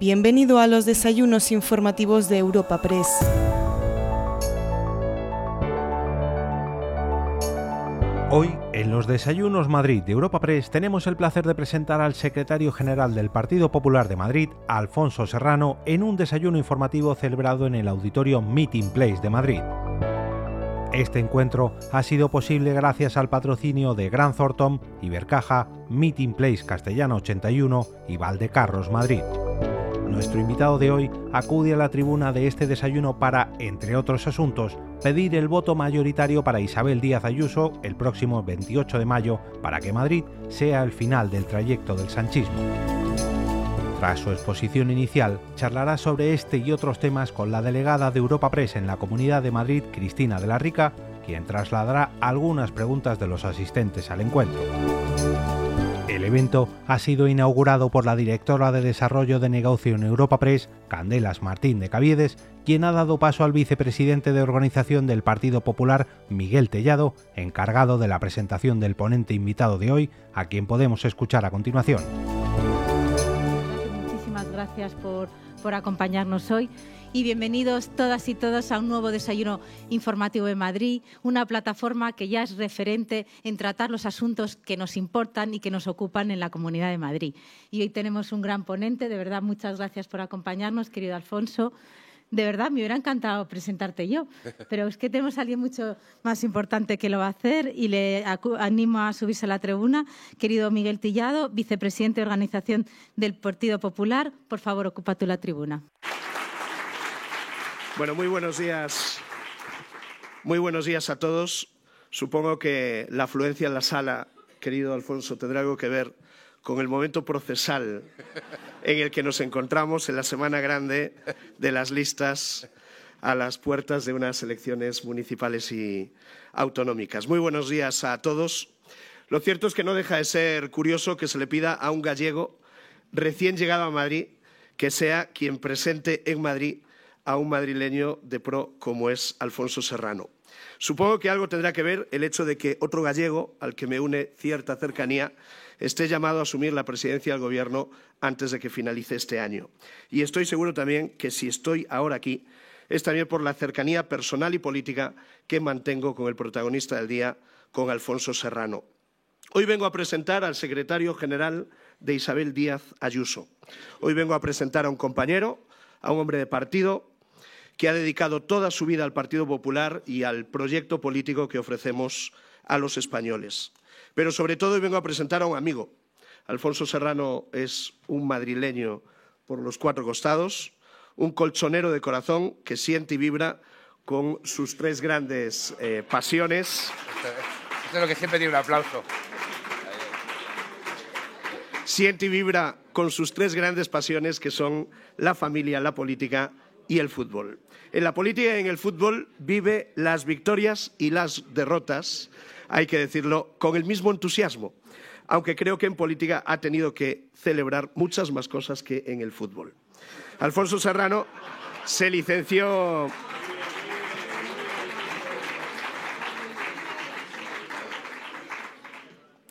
Bienvenido a los desayunos informativos de Europa Press. Hoy, en los Desayunos Madrid de Europa Press, tenemos el placer de presentar al secretario general del Partido Popular de Madrid, Alfonso Serrano, en un desayuno informativo celebrado en el auditorio Meeting Place de Madrid. Este encuentro ha sido posible gracias al patrocinio de Gran Thornton, Ibercaja, Meeting Place Castellana 81 y Valdecarros Madrid. Nuestro invitado de hoy acude a la tribuna de este desayuno para, entre otros asuntos, pedir el voto mayoritario para Isabel Díaz Ayuso el próximo 28 de mayo para que Madrid sea el final del trayecto del sanchismo. Tras su exposición inicial, charlará sobre este y otros temas con la delegada de Europa Press en la Comunidad de Madrid, Cristina de la Rica, quien trasladará algunas preguntas de los asistentes al encuentro. El evento ha sido inaugurado por la directora de Desarrollo de Negocio en Europa Press, Candelas Martín de Caviedes, quien ha dado paso al vicepresidente de organización del Partido Popular, Miguel Tellado, encargado de la presentación del ponente invitado de hoy, a quien podemos escuchar a continuación. Muchísimas gracias por, por acompañarnos hoy y bienvenidos todas y todos a un nuevo desayuno informativo de Madrid, una plataforma que ya es referente en tratar los asuntos que nos importan y que nos ocupan en la Comunidad de Madrid. Y hoy tenemos un gran ponente, de verdad muchas gracias por acompañarnos, querido Alfonso. De verdad, me hubiera encantado presentarte yo, pero es que tenemos a alguien mucho más importante que lo va a hacer y le animo a subirse a la tribuna. Querido Miguel Tillado, vicepresidente de organización del Partido Popular, por favor, ocupa tú la tribuna. Bueno, muy buenos días. Muy buenos días a todos. Supongo que la afluencia en la sala, querido Alfonso, tendrá algo que ver con el momento procesal en el que nos encontramos en la semana grande de las listas a las puertas de unas elecciones municipales y autonómicas. Muy buenos días a todos. Lo cierto es que no deja de ser curioso que se le pida a un gallego recién llegado a Madrid que sea quien presente en Madrid a un madrileño de pro como es Alfonso Serrano. Supongo que algo tendrá que ver el hecho de que otro gallego, al que me une cierta cercanía, esté llamado a asumir la presidencia del Gobierno antes de que finalice este año. Y estoy seguro también que si estoy ahora aquí es también por la cercanía personal y política que mantengo con el protagonista del día, con Alfonso Serrano. Hoy vengo a presentar al secretario general de Isabel Díaz Ayuso. Hoy vengo a presentar a un compañero, a un hombre de partido, que ha dedicado toda su vida al Partido Popular y al proyecto político que ofrecemos a los españoles. Pero sobre todo hoy vengo a presentar a un amigo. Alfonso Serrano es un madrileño por los cuatro costados, un colchonero de corazón que siente y vibra con sus tres grandes eh, pasiones. Esto es lo que siempre tiene un aplauso. Siente y vibra con sus tres grandes pasiones que son la familia, la política y el fútbol. En la política y en el fútbol vive las victorias y las derrotas, hay que decirlo, con el mismo entusiasmo, aunque creo que en política ha tenido que celebrar muchas más cosas que en el fútbol. Alfonso Serrano se licenció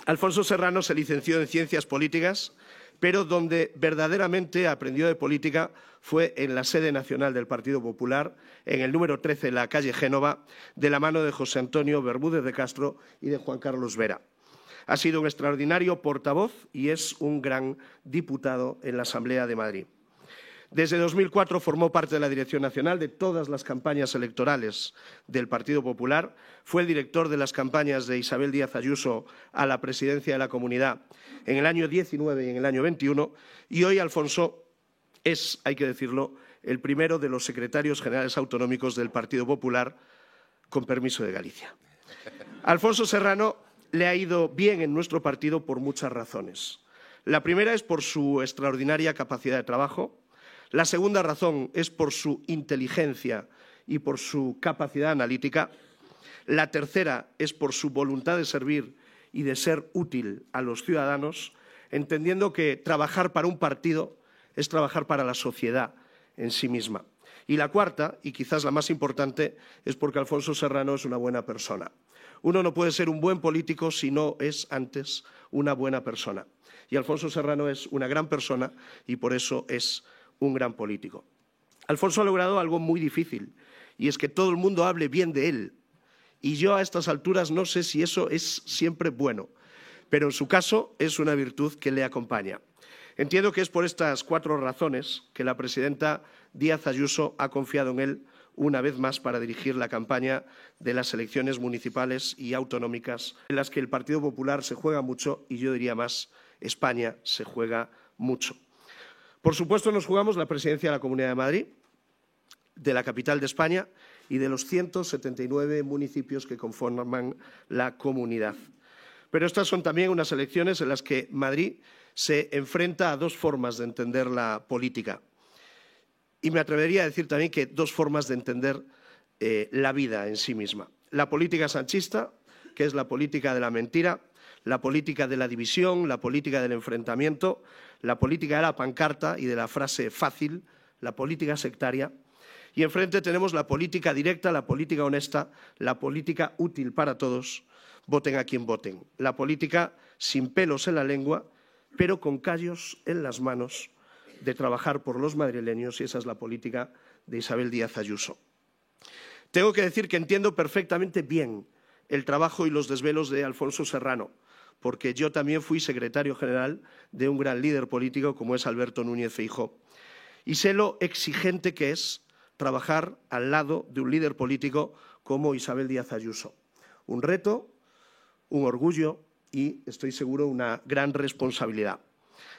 Alfonso Serrano se licenció en Ciencias Políticas pero donde verdaderamente aprendió de política fue en la sede nacional del Partido Popular, en el número 13, la calle Génova, de la mano de José Antonio Bermúdez de Castro y de Juan Carlos Vera. Ha sido un extraordinario portavoz y es un gran diputado en la Asamblea de Madrid. Desde 2004 formó parte de la Dirección Nacional de todas las campañas electorales del Partido Popular. Fue el director de las campañas de Isabel Díaz Ayuso a la presidencia de la Comunidad en el año 19 y en el año 21. Y hoy Alfonso es, hay que decirlo, el primero de los secretarios generales autonómicos del Partido Popular, con permiso de Galicia. Alfonso Serrano le ha ido bien en nuestro partido por muchas razones. La primera es por su extraordinaria capacidad de trabajo, la segunda razón es por su inteligencia y por su capacidad analítica. La tercera es por su voluntad de servir y de ser útil a los ciudadanos, entendiendo que trabajar para un partido es trabajar para la sociedad en sí misma. Y la cuarta, y quizás la más importante, es porque Alfonso Serrano es una buena persona. Uno no puede ser un buen político si no es antes una buena persona. Y Alfonso Serrano es una gran persona y por eso es un gran político. Alfonso ha logrado algo muy difícil, y es que todo el mundo hable bien de él. Y yo a estas alturas no sé si eso es siempre bueno, pero en su caso es una virtud que le acompaña. Entiendo que es por estas cuatro razones que la presidenta Díaz Ayuso ha confiado en él una vez más para dirigir la campaña de las elecciones municipales y autonómicas, en las que el Partido Popular se juega mucho y yo diría más, España se juega mucho. Por supuesto, nos jugamos la presidencia de la Comunidad de Madrid, de la capital de España y de los 179 municipios que conforman la comunidad. Pero estas son también unas elecciones en las que Madrid se enfrenta a dos formas de entender la política. Y me atrevería a decir también que dos formas de entender eh, la vida en sí misma. La política sanchista, que es la política de la mentira, la política de la división, la política del enfrentamiento, la política de la pancarta y de la frase fácil, la política sectaria. Y enfrente tenemos la política directa, la política honesta, la política útil para todos, voten a quien voten. La política sin pelos en la lengua, pero con callos en las manos de trabajar por los madrileños y esa es la política de Isabel Díaz Ayuso. Tengo que decir que entiendo perfectamente bien el trabajo y los desvelos de Alfonso Serrano, porque yo también fui secretario general de un gran líder político como es Alberto Núñez Feijó. Y sé lo exigente que es trabajar al lado de un líder político como Isabel Díaz Ayuso. Un reto, un orgullo y, estoy seguro, una gran responsabilidad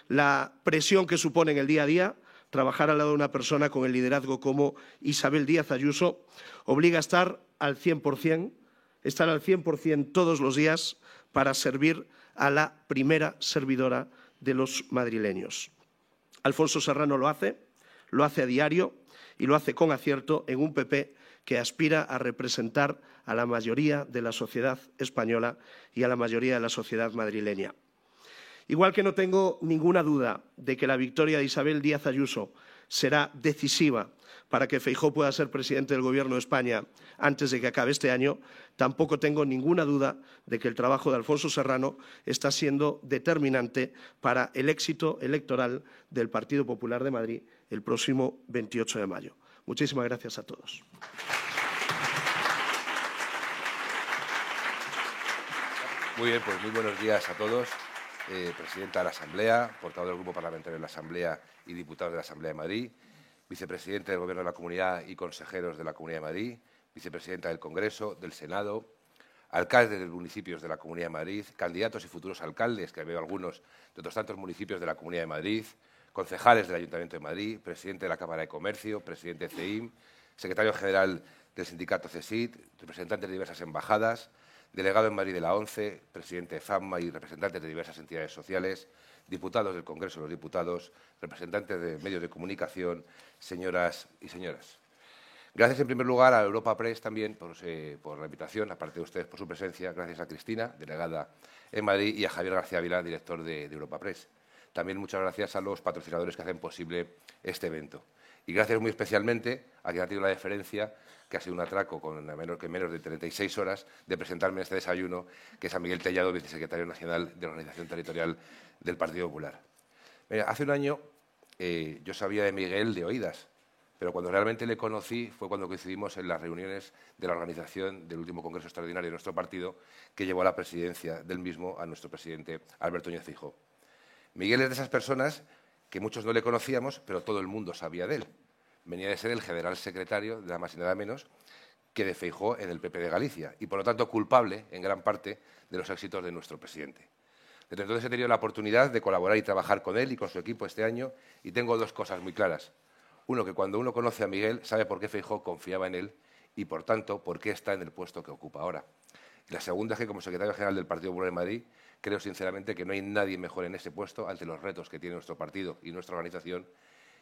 la presión que supone en el día a día trabajar al lado de una persona con el liderazgo como Isabel Díaz Ayuso obliga a estar al 100%, estar al 100% todos los días para servir a la primera servidora de los madrileños. Alfonso Serrano lo hace, lo hace a diario y lo hace con acierto en un PP que aspira a representar a la mayoría de la sociedad española y a la mayoría de la sociedad madrileña. Igual que no tengo ninguna duda de que la victoria de Isabel Díaz Ayuso será decisiva para que Feijó pueda ser presidente del Gobierno de España antes de que acabe este año, tampoco tengo ninguna duda de que el trabajo de Alfonso Serrano está siendo determinante para el éxito electoral del Partido Popular de Madrid el próximo 28 de mayo. Muchísimas gracias a todos. Muy bien, pues muy buenos días a todos. Eh, presidenta de la Asamblea, portavoz del Grupo Parlamentario de la Asamblea y diputado de la Asamblea de Madrid, vicepresidente del Gobierno de la Comunidad y consejeros de la Comunidad de Madrid, vicepresidenta del Congreso, del Senado, alcaldes de municipios de la Comunidad de Madrid, candidatos y futuros alcaldes, que veo algunos de otros tantos municipios de la Comunidad de Madrid, concejales del Ayuntamiento de Madrid, presidente de la Cámara de Comercio, presidente de CEIM, secretario general del sindicato CESIT, representantes de diversas embajadas, delegado en Madrid de la ONCE, presidente de FAMA y representantes de diversas entidades sociales, diputados del Congreso de los Diputados, representantes de medios de comunicación, señoras y señoras. Gracias en primer lugar a Europa Press también por, la invitación, aparte de ustedes por su presencia. Gracias a Cristina, delegada en Madrid, y a Javier García Vila, director de, de Europa Press. También muchas gracias a los patrocinadores que hacen posible este evento. Y gracias muy especialmente a quien ha tenido la deferencia que ha sido un atraco con menos que menos de 36 horas de presentarme este desayuno, que es a Miguel Tellado, vicesecretario nacional de la Organización Territorial del Partido Popular. hace un año eh, yo sabía de Miguel de oídas, pero cuando realmente le conocí fue cuando coincidimos en las reuniones de la organización del último Congreso Extraordinario de nuestro partido, que llevó a la presidencia del mismo a nuestro presidente Alberto Núñez Fijo. Miguel es de esas personas que muchos no le conocíamos, pero todo el mundo sabía de él venía de ser el general secretario, nada más y nada menos, que de Feijó en el PP de Galicia y, por lo tanto, culpable en gran parte de los éxitos de nuestro presidente. Desde entonces he tenido la oportunidad de colaborar y trabajar con él y con su equipo este año y tengo dos cosas muy claras. Uno, que cuando uno conoce a Miguel sabe por qué Feijó confiaba en él y, por tanto, por qué está en el puesto que ocupa ahora. Y la segunda es que, como secretario general del Partido Popular de Madrid, creo sinceramente que no hay nadie mejor en ese puesto ante los retos que tiene nuestro partido y nuestra organización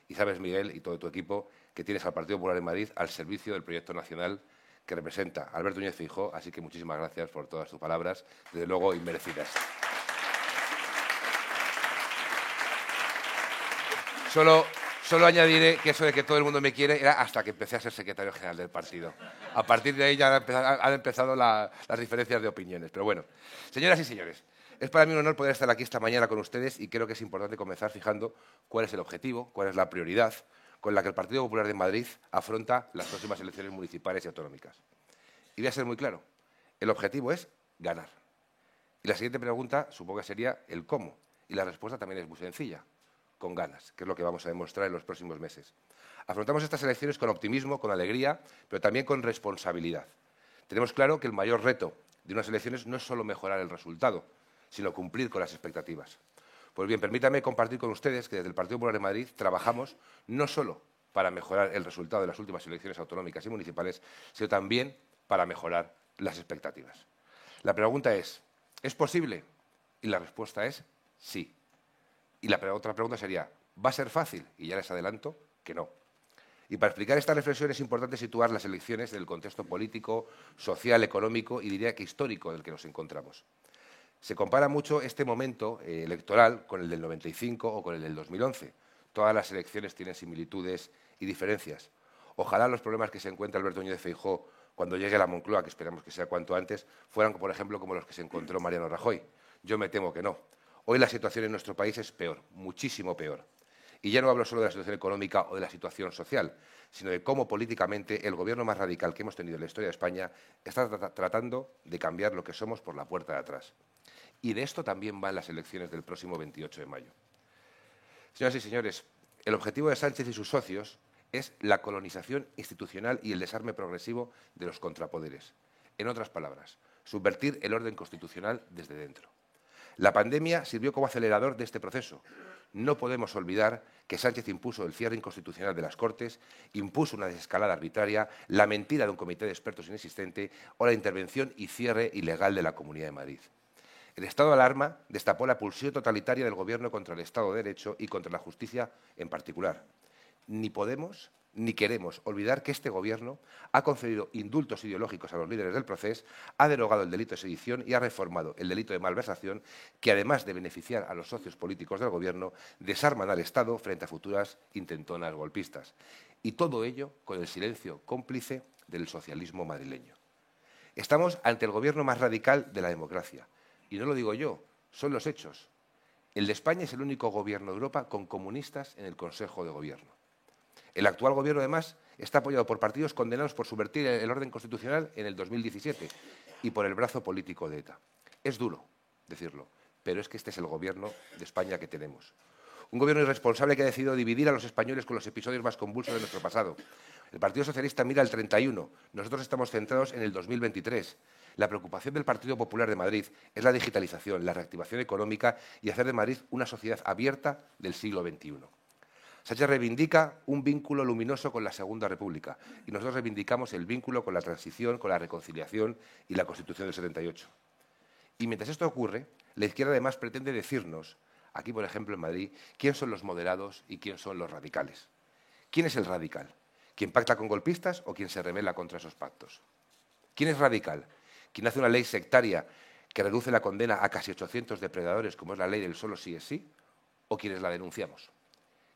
y sabes, Miguel, y todo tu equipo, que tienes al Partido Popular de Madrid al servicio del proyecto nacional que representa Alberto Núñez Fijo, así que muchísimas gracias por todas tus palabras, desde luego inmerecidas. Solo, solo añadiré que eso de que todo el mundo me quiere era hasta que empecé a ser secretario general del partido. A partir de ahí ya han empezado, las diferencias de opiniones. Pero bueno, señoras y señores, Es para mí un honor poder estar aquí esta mañana con ustedes y creo que es importante comenzar fijando cuál es el objetivo, cuál es la prioridad con la que el Partido Popular de Madrid afronta las próximas elecciones municipales y autonómicas. Y voy a ser muy claro, el objetivo es ganar. Y la siguiente pregunta supongo que sería el cómo. Y la respuesta también es muy sencilla, con ganas, que es lo que vamos a demostrar en los próximos meses. Afrontamos estas elecciones con optimismo, con alegría, pero también con responsabilidad. Tenemos claro que el mayor reto de unas elecciones no es solo mejorar el resultado, sino cumplir con las expectativas. Pues bien, permítame compartir con ustedes que desde el Partido Popular de Madrid trabajamos no solo para mejorar el resultado de las últimas elecciones autonómicas y municipales, sino también para mejorar las expectativas. La pregunta es, ¿es posible? Y la respuesta es sí. Y la otra pregunta sería, ¿va a ser fácil? Y ya les adelanto que no. Y para explicar esta reflexión es importante situar las elecciones en el contexto político, social, económico y diría que histórico del que nos encontramos. Se compara mucho este momento eh, electoral con el del 95 o con el del 2011. Todas las elecciones tienen similitudes y diferencias. Ojalá los problemas que se encuentra Alberto Núñez Feijó cuando llegue a la Moncloa, que esperamos que sea cuanto antes, fueran, por ejemplo, como los que se encontró Mariano Rajoy. Yo me temo que no. Hoy la situación en nuestro país es peor, muchísimo peor. Y ya no hablo solo de la situación económica o de la situación social, sino de cómo políticamente el gobierno más radical que hemos tenido en la historia de España está tratando de cambiar lo que somos por la puerta de atrás. Y de esto también van las elecciones del próximo 28 de mayo. Señoras y señores, el objetivo de Sánchez y sus socios es la colonización institucional y el desarme progresivo de los contrapoderes. En otras palabras, subvertir el orden constitucional desde dentro. La pandemia sirvió como acelerador de este proceso. No podemos olvidar que Sánchez impuso el cierre inconstitucional de las Cortes, impuso una desescalada arbitraria, la mentira de un comité de expertos inexistente o la intervención y cierre ilegal de la Comunidad de Madrid. El estado de alarma destapó la pulsión totalitaria del Gobierno contra el Estado de Derecho y contra la justicia en particular. Ni podemos ni queremos olvidar que este Gobierno ha concedido indultos ideológicos a los líderes del proceso, ha derogado el delito de sedición y ha reformado el delito de malversación, que además de beneficiar a los socios políticos del Gobierno, desarman al Estado frente a futuras intentonas golpistas. Y todo ello con el silencio cómplice del socialismo madrileño. Estamos ante el Gobierno más radical de la democracia y no lo digo yo, son los hechos. El de España es el único gobierno de Europa con comunistas en el Consejo de Gobierno. El actual gobierno, además, está apoyado por partidos condenados por subvertir el orden constitucional en el 2017 y por el brazo político de ETA. Es duro decirlo, pero es que este es el gobierno de España que tenemos. Un gobierno irresponsable que ha decidido dividir a los españoles con los episodios más convulsos de nuestro pasado. El Partido Socialista mira al 31, nosotros estamos centrados en el 2023. La preocupación del Partido Popular de Madrid es la digitalización, la reactivación económica y hacer de Madrid una sociedad abierta del siglo XXI. Sánchez reivindica un vínculo luminoso con la Segunda República y nosotros reivindicamos el vínculo con la transición, con la reconciliación y la Constitución del 78. Y mientras esto ocurre, la izquierda además pretende decirnos, aquí por ejemplo en Madrid, quién son los moderados y quién son los radicales. ¿Quién es el radical? ¿Quién pacta con golpistas o quién se revela contra esos pactos? ¿Quién es radical? quien hace una ley sectaria que reduce la condena a casi 800 depredadores, como es la ley del solo sí es sí, o quienes la denunciamos.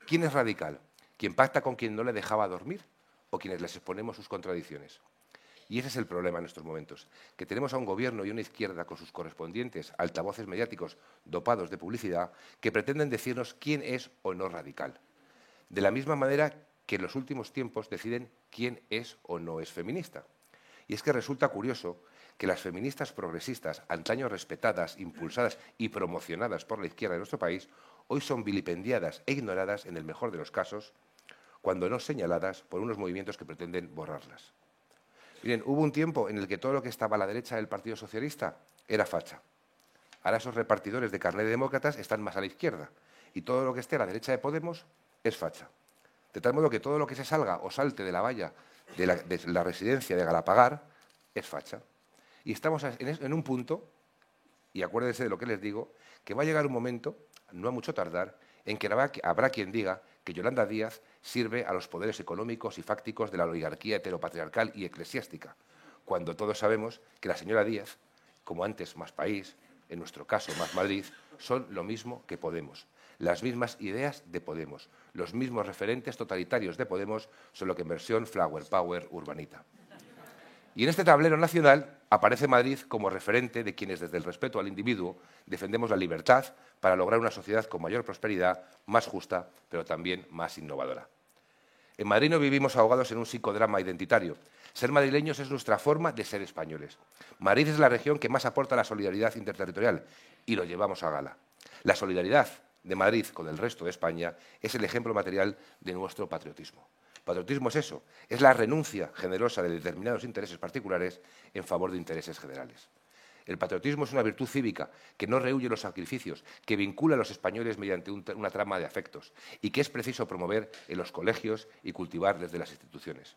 ¿Quién es radical? ¿Quién pacta con quien no le dejaba dormir o quienes les exponemos sus contradicciones? Y ese es el problema en estos momentos, que tenemos a un gobierno y una izquierda con sus correspondientes altavoces mediáticos dopados de publicidad que pretenden decirnos quién es o no radical. De la misma manera que en los últimos tiempos deciden quién es o no es feminista. Y es que resulta curioso que las feministas progresistas, antaño respetadas, impulsadas y promocionadas por la izquierda de nuestro país, hoy son vilipendiadas e ignoradas en el mejor de los casos, cuando no señaladas por unos movimientos que pretenden borrarlas. Miren, hubo un tiempo en el que todo lo que estaba a la derecha del Partido Socialista era facha. Ahora esos repartidores de carnet de demócratas están más a la izquierda y todo lo que esté a la derecha de Podemos es facha. De tal modo que todo lo que se salga o salte de la valla de la, de la residencia de Galapagar es facha. Y estamos en un punto, y acuérdense de lo que les digo, que va a llegar un momento, no a mucho tardar, en que habrá quien diga que Yolanda Díaz sirve a los poderes económicos y fácticos de la oligarquía heteropatriarcal y eclesiástica, cuando todos sabemos que la señora Díaz, como antes más país, en nuestro caso más Madrid, son lo mismo que Podemos. Las mismas ideas de Podemos, los mismos referentes totalitarios de Podemos, solo que en versión Flower Power urbanita. Y en este tablero nacional aparece Madrid como referente de quienes desde el respeto al individuo defendemos la libertad para lograr una sociedad con mayor prosperidad, más justa, pero también más innovadora. En Madrid no vivimos ahogados en un psicodrama identitario. Ser madrileños es nuestra forma de ser españoles. Madrid es la región que más aporta la solidaridad interterritorial y lo llevamos a gala. La solidaridad de Madrid con el resto de España es el ejemplo material de nuestro patriotismo. Patriotismo es eso, es la renuncia generosa de determinados intereses particulares en favor de intereses generales. El patriotismo es una virtud cívica que no rehuye los sacrificios, que vincula a los españoles mediante una trama de afectos y que es preciso promover en los colegios y cultivar desde las instituciones.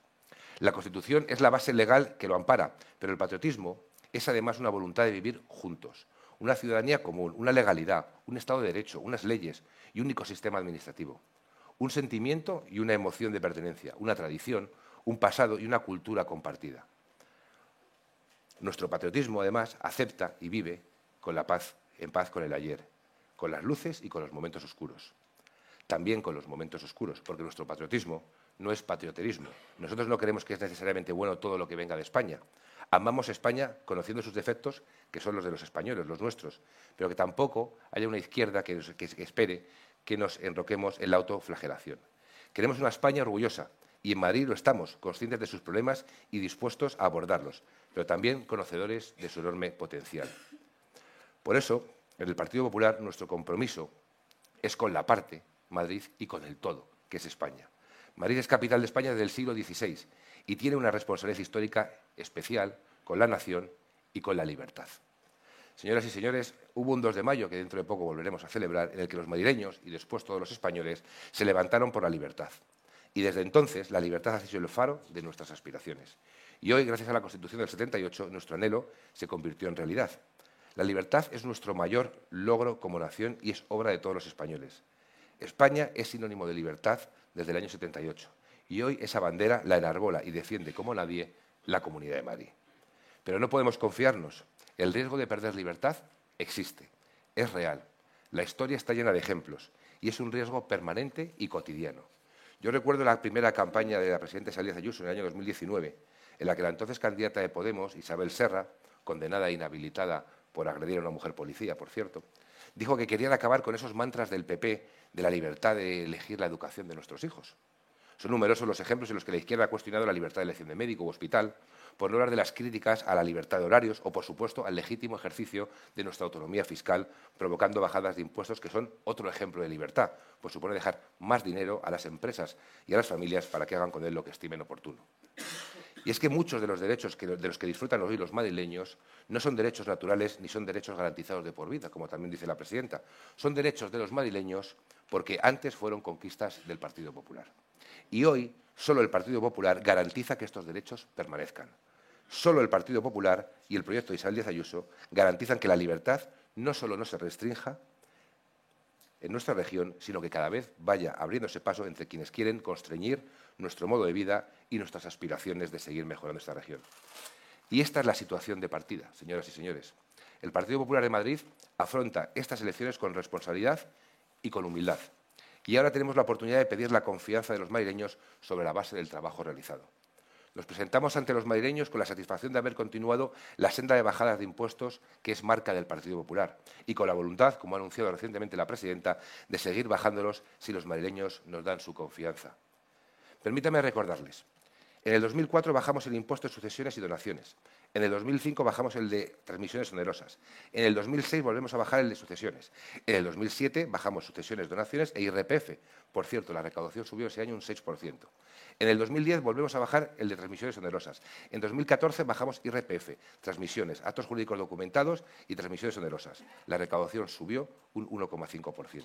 La Constitución es la base legal que lo ampara, pero el patriotismo es además una voluntad de vivir juntos, una ciudadanía común, una legalidad, un Estado de Derecho, unas leyes y un único sistema administrativo. Un sentimiento y una emoción de pertenencia, una tradición, un pasado y una cultura compartida. Nuestro patriotismo, además, acepta y vive con la paz, en paz con el ayer, con las luces y con los momentos oscuros. También con los momentos oscuros, porque nuestro patriotismo no es patrioterismo. Nosotros no creemos que es necesariamente bueno todo lo que venga de España. Amamos España conociendo sus defectos, que son los de los españoles, los nuestros, pero que tampoco haya una izquierda que, espere que nos enroquemos en la autoflagelación. Queremos una España orgullosa, y en Madrid lo estamos, conscientes de sus problemas y dispuestos a abordarlos, pero también conocedores de su enorme potencial. Por eso, en el Partido Popular, nuestro compromiso es con la parte, Madrid, y con el todo, que es España. Madrid es capital de España desde el siglo XVI y tiene una responsabilidad histórica especial con la nación y con la libertad. Señoras y señores, hubo un 2 de mayo, que dentro de poco volveremos a celebrar, en el que los madrileños y después todos los españoles se levantaron por la libertad. Y desde entonces la libertad ha sido el faro de nuestras aspiraciones. Y hoy, gracias a la Constitución del 78, nuestro anhelo se convirtió en realidad. La libertad es nuestro mayor logro como nación y es obra de todos los españoles. España es sinónimo de libertad desde el año 78 y hoy esa bandera la enarbola y defiende como nadie la Comunidad de Madrid. Pero no podemos confiarnos. El riesgo de perder libertad existe, es real. La historia está llena de ejemplos y es un riesgo permanente y cotidiano. Yo recuerdo la primera campaña de la presidenta Salías Ayuso en el año 2019, en la que la entonces candidata de Podemos, Isabel Serra, condenada e inhabilitada por agredir a una mujer policía, por cierto, dijo que querían acabar con esos mantras del PP de la libertad de elegir la educación de nuestros hijos. Son numerosos los ejemplos en los que la izquierda ha cuestionado la libertad de elección de médico u hospital, por no hablar de las críticas a la libertad de horarios o, por supuesto, al legítimo ejercicio de nuestra autonomía fiscal, provocando bajadas de impuestos que son otro ejemplo de libertad, pues supone dejar más dinero a las empresas y a las familias para que hagan con él lo que estimen oportuno. Y es que muchos de los derechos de los que disfrutan hoy los madrileños no son derechos naturales ni son derechos garantizados de por vida, como también dice la presidenta. Son derechos de los madrileños porque antes fueron conquistas del Partido Popular. Y hoy solo el Partido Popular garantiza que estos derechos permanezcan. Solo el Partido Popular y el proyecto de Isabel Díaz Ayuso garantizan que la libertad no solo no se restrinja en nuestra región, sino que cada vez vaya abriéndose paso entre quienes quieren constreñir nuestro modo de vida y nuestras aspiraciones de seguir mejorando esta región. Y esta es la situación de partida, señoras y señores. El Partido Popular de Madrid afronta estas elecciones con responsabilidad y con humildad. Y ahora tenemos la oportunidad de pedir la confianza de los madrileños sobre la base del trabajo realizado. Nos presentamos ante los madrileños con la satisfacción de haber continuado la senda de bajadas de impuestos que es marca del Partido Popular y con la voluntad, como ha anunciado recientemente la presidenta, de seguir bajándolos si los madrileños nos dan su confianza. Permítame recordarles. En el 2004 bajamos el impuesto de sucesiones y donaciones. En el 2005 bajamos el de transmisiones onerosas. En el 2006 volvemos a bajar el de sucesiones. En el 2007 bajamos sucesiones, donaciones e IRPF. Por cierto, la recaudación subió ese año un 6%. En el 2010 volvemos a bajar el de transmisiones onerosas. En 2014 bajamos IRPF, transmisiones, actos jurídicos documentados y transmisiones onerosas. La recaudación subió un 1,5%.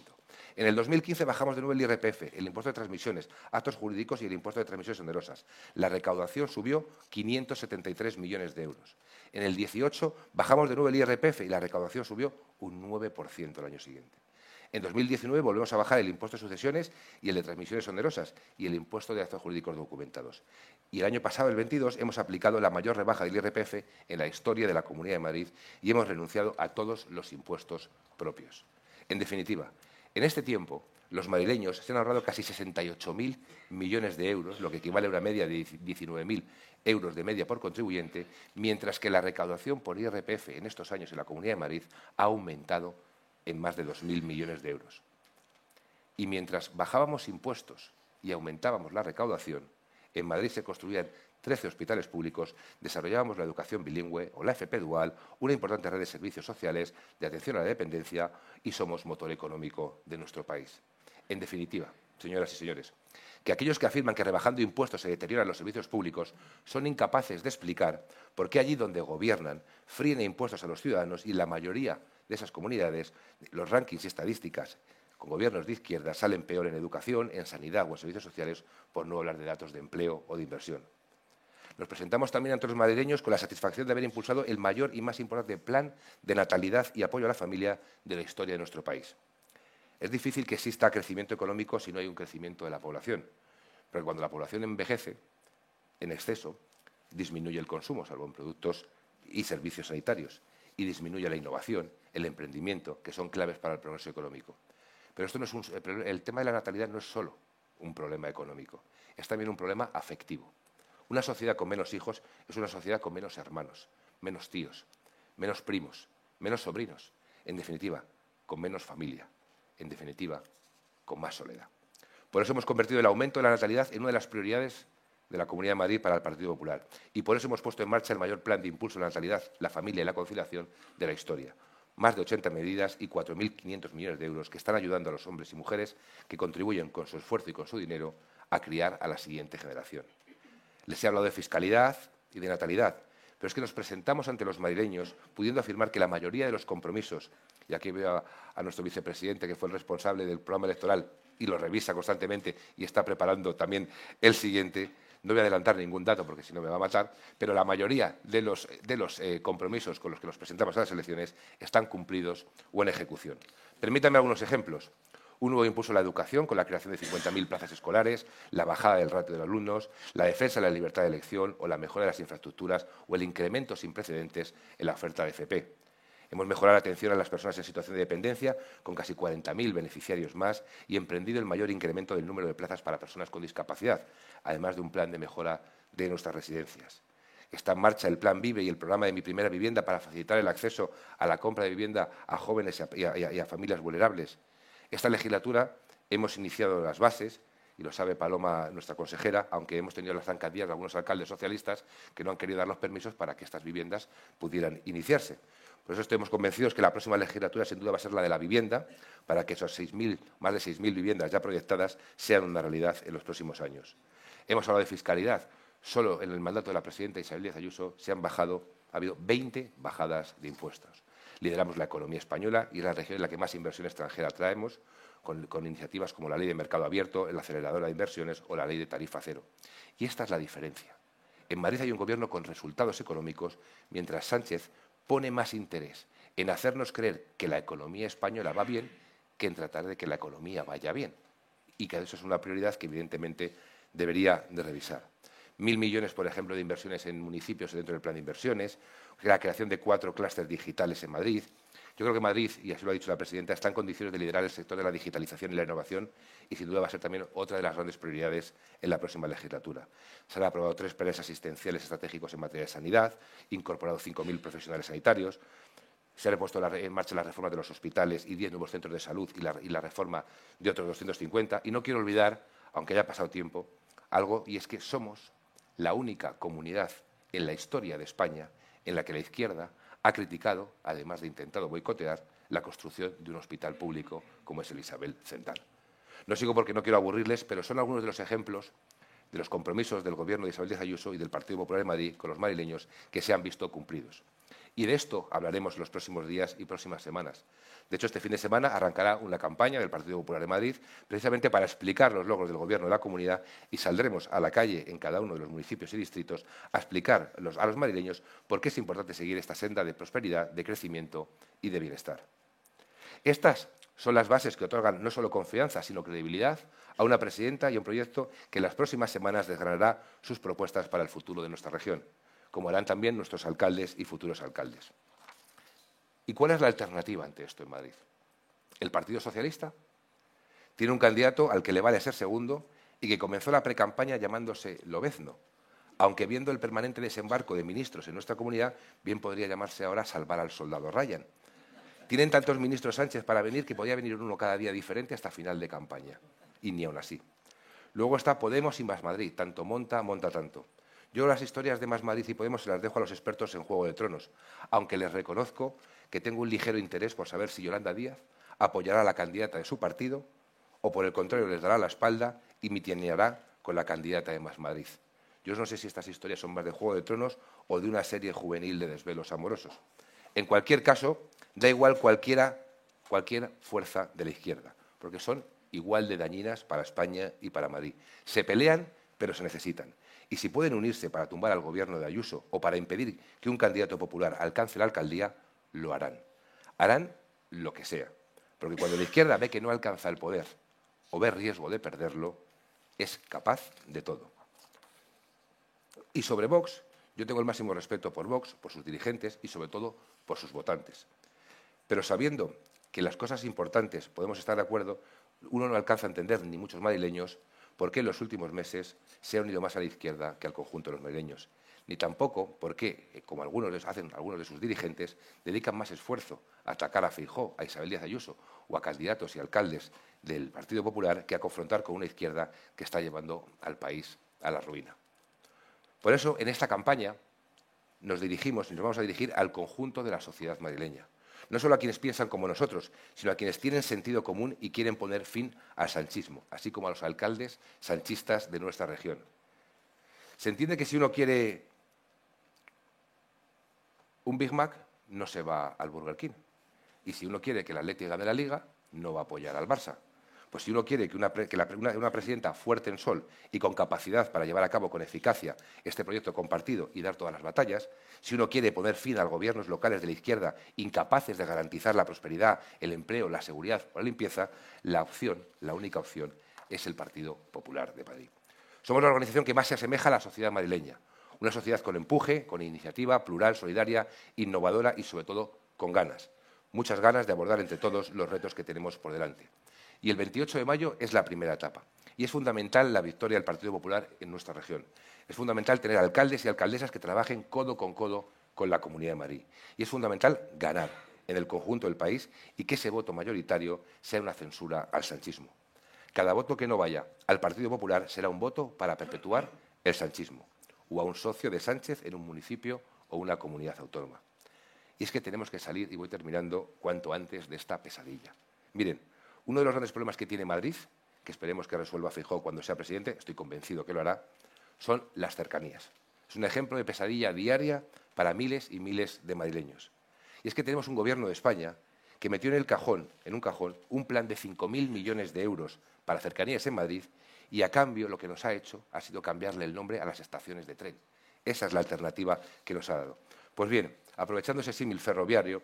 En el 2015 bajamos de nuevo el IRPF, el impuesto de transmisiones, actos jurídicos y el impuesto de transmisiones onerosas. La recaudación subió 573 millones de euros. En el 18 bajamos de nuevo el IRPF y la recaudación subió un 9% el año siguiente. En 2019 volvemos a bajar el impuesto de sucesiones y el de transmisiones onerosas y el impuesto de actos jurídicos documentados. Y el año pasado, el 22, hemos aplicado la mayor rebaja del IRPF en la historia de la Comunidad de Madrid y hemos renunciado a todos los impuestos propios. En definitiva, en este tiempo, los madrileños se han ahorrado casi 68.000 millones de euros, lo que equivale a una media de 19.000 euros de media por contribuyente, mientras que la recaudación por IRPF en estos años en la Comunidad de Madrid ha aumentado en más de 2.000 millones de euros. Y mientras bajábamos impuestos y aumentábamos la recaudación, en Madrid se construían 13 hospitales públicos, desarrollábamos la educación bilingüe o la FP dual, una importante red de servicios sociales, de atención a la dependencia y somos motor económico de nuestro país. En definitiva, señoras y señores, que aquellos que afirman que rebajando impuestos se deterioran los servicios públicos son incapaces de explicar por qué allí donde gobiernan fríen impuestos a los ciudadanos y la mayoría de esas comunidades, los rankings y estadísticas con gobiernos de izquierda salen peor en educación, en sanidad o en servicios sociales, por no hablar de datos de empleo o de inversión. Nos presentamos también ante los madrileños con la satisfacción de haber impulsado el mayor y más importante plan de natalidad y apoyo a la familia de la historia de nuestro país. Es difícil que exista crecimiento económico si no hay un crecimiento de la población, pero cuando la población envejece en exceso, disminuye el consumo, salvo en productos y servicios sanitarios, y disminuye la innovación, el emprendimiento, que son claves para el progreso económico. Pero esto no es un, el tema de la natalidad no es solo un problema económico, es también un problema afectivo. Una sociedad con menos hijos es una sociedad con menos hermanos, menos tíos, menos primos, menos sobrinos, en definitiva, con menos familia, en definitiva, con más soledad. Por eso hemos convertido el aumento de la natalidad en una de las prioridades de la Comunidad de Madrid para el Partido Popular. Y por eso hemos puesto en marcha el mayor plan de impulso de la natalidad, la familia y la conciliación de la historia más de 80 medidas y 4.500 millones de euros que están ayudando a los hombres y mujeres que contribuyen con su esfuerzo y con su dinero a criar a la siguiente generación. Les he hablado de fiscalidad y de natalidad, pero es que nos presentamos ante los madrileños pudiendo afirmar que la mayoría de los compromisos, y aquí veo a, nuestro vicepresidente, que fue el responsable del programa electoral y lo revisa constantemente y está preparando también el siguiente, no voy a adelantar ningún dato porque si no me va a matar, pero la mayoría de los, eh, compromisos con los que nos presentamos a las elecciones están cumplidos o en ejecución. Permítanme algunos ejemplos. Un nuevo impulso a la educación con la creación de 50.000 plazas escolares, la bajada del ratio de alumnos, la defensa de la libertad de elección o la mejora de las infraestructuras o el incremento sin precedentes en la oferta de FP. Hemos mejorado la atención a las personas en situación de dependencia, con casi 40.000 beneficiarios más, y emprendido el mayor incremento del número de plazas para personas con discapacidad, además de un plan de mejora de nuestras residencias. Está en marcha el Plan Vive y el programa de Mi Primera Vivienda para facilitar el acceso a la compra de vivienda a jóvenes y a, familias vulnerables. Esta legislatura hemos iniciado las bases y lo sabe Paloma, nuestra consejera, aunque hemos tenido las zancadillas de algunos alcaldes socialistas que no han querido dar los permisos para que estas viviendas pudieran iniciarse. Por eso estamos convencidos que la próxima legislatura sin duda va a ser la de la vivienda, para que esas más de 6.000 viviendas ya proyectadas sean una realidad en los próximos años. Hemos hablado de fiscalidad. Solo en el mandato de la presidenta Isabel Díaz Ayuso se han bajado, ha habido 20 bajadas de impuestos. Lideramos la economía española y es la región en la que más inversión extranjera traemos, con, con, iniciativas como la Ley de Mercado Abierto, el acelerador de inversiones o la Ley de Tarifa Cero. Y esta es la diferencia. En Madrid hay un gobierno con resultados económicos, mientras Sánchez pone más interés en hacernos creer que la economía española va bien que en tratar de que la economía vaya bien. Y que eso es una prioridad que evidentemente debería de revisar. Mil millones, por ejemplo, de inversiones en municipios dentro del plan de inversiones, la creación de cuatro clústeres digitales en Madrid, yo creo que Madrid, y así lo ha dicho la presidenta, está en condiciones de liderar el sector de la digitalización y la innovación y sin duda va a ser también otra de las grandes prioridades en la próxima legislatura. Se han aprobado tres planes asistenciales estratégicos en materia de sanidad, incorporado 5.000 profesionales sanitarios, se han puesto en marcha la reforma de los hospitales y 10 nuevos centros de salud y la, y la reforma de otros 250. Y no quiero olvidar, aunque haya pasado tiempo, algo, y es que somos la única comunidad en la historia de España en la que la izquierda ha criticado, además de intentado boicotear, la construcción de un hospital público como es el Isabel Central. No sigo porque no quiero aburrirles, pero son algunos de los ejemplos de los compromisos del Gobierno de Isabel Díaz Ayuso y del Partido Popular de Madrid con los madrileños que se han visto cumplidos. Y de esto hablaremos los próximos días y próximas semanas. De hecho, este fin de semana arrancará una campaña del Partido Popular de Madrid precisamente para explicar los logros del Gobierno de la comunidad y saldremos a la calle en cada uno de los municipios y distritos a explicar a los madrileños por qué es importante seguir esta senda de prosperidad, de crecimiento y de bienestar. Estas son las bases que otorgan no solo confianza, sino credibilidad a una presidenta y a un proyecto que en las próximas semanas desgranará sus propuestas para el futuro de nuestra región como harán también nuestros alcaldes y futuros alcaldes. ¿Y cuál es la alternativa ante esto en Madrid? ¿El Partido Socialista? Tiene un candidato al que le vale ser segundo y que comenzó la precampaña llamándose Lobezno, aunque viendo el permanente desembarco de ministros en nuestra comunidad, bien podría llamarse ahora Salvar al Soldado Ryan. Tienen tantos ministros Sánchez para venir que podía venir uno cada día diferente hasta final de campaña. Y ni aún así. Luego está Podemos y Más Madrid. Tanto monta, monta tanto. Yo las historias de Más Madrid y Podemos se las dejo a los expertos en Juego de Tronos, aunque les reconozco que tengo un ligero interés por saber si Yolanda Díaz apoyará a la candidata de su partido o, por el contrario, les dará la espalda y mitineará con la candidata de Más Madrid. Yo no sé si estas historias son más de Juego de Tronos o de una serie juvenil de desvelos amorosos. En cualquier caso, da igual cualquiera, cualquier fuerza de la izquierda, porque son igual de dañinas para España y para Madrid. Se pelean, pero se necesitan. Y si pueden unirse para tumbar al gobierno de Ayuso o para impedir que un candidato popular alcance la alcaldía, lo harán. Harán lo que sea. Porque cuando la izquierda ve que no alcanza el poder o ve riesgo de perderlo, es capaz de todo. Y sobre Vox, yo tengo el máximo respeto por Vox, por sus dirigentes y sobre todo por sus votantes. Pero sabiendo que las cosas importantes podemos estar de acuerdo, uno no alcanza a entender, ni muchos madrileños, por qué en los últimos meses se ha unido más a la izquierda que al conjunto de los madrileños. Ni tampoco por qué, eh, como algunos hacen algunos de sus dirigentes, dedican más esfuerzo a atacar a Feijó, a Isabel Díaz Ayuso o a candidatos y alcaldes del Partido Popular que a confrontar con una izquierda que está llevando al país a la ruina. Por eso, en esta campaña nos dirigimos y nos vamos a dirigir al conjunto de la sociedad madrileña. No solo a quienes piensan como nosotros, sino a quienes tienen sentido común y quieren poner fin al sanchismo, así como a los alcaldes sanchistas de nuestra región. Se entiende que si uno quiere un Big Mac, no se va al Burger King. Y si uno quiere que la Atleti gane la Liga, no va a apoyar al Barça. Pues si uno quiere que, una, presidenta fuerte en sol y con capacidad para llevar a cabo con eficacia este proyecto compartido y dar todas las batallas, si uno quiere poner fin a gobiernos locales de la izquierda incapaces de garantizar la prosperidad, el empleo, la seguridad o la limpieza, la opción, la única opción, es el Partido Popular de Madrid. Somos la organización que más se asemeja a la sociedad madrileña, una sociedad con empuje, con iniciativa, plural, solidaria, innovadora y sobre todo con ganas. Muchas ganas de abordar entre todos los retos que tenemos por delante. Y el 28 de mayo es la primera etapa. Y es fundamental la victoria del Partido Popular en nuestra región. Es fundamental tener alcaldes y alcaldesas que trabajen codo con codo con la Comunidad de Madrid. Y es fundamental ganar en el conjunto del país y que ese voto mayoritario sea una censura al sanchismo. Cada voto que no vaya al Partido Popular será un voto para perpetuar el sanchismo o a un socio de Sánchez en un municipio o una comunidad autónoma. Y es que tenemos que salir, y voy terminando, cuanto antes de esta pesadilla. Miren, uno de los grandes problemas que tiene Madrid, que esperemos que resuelva Feijóo cuando sea presidente, estoy convencido que lo hará, son las cercanías. Es un ejemplo de pesadilla diaria para miles y miles de madrileños. Y es que tenemos un gobierno de España que metió en el cajón, en un cajón, un plan de 5.000 millones de euros para cercanías en Madrid y a cambio lo que nos ha hecho ha sido cambiarle el nombre a las estaciones de tren. Esa es la alternativa que nos ha dado. Pues bien, aprovechando ese símil ferroviario,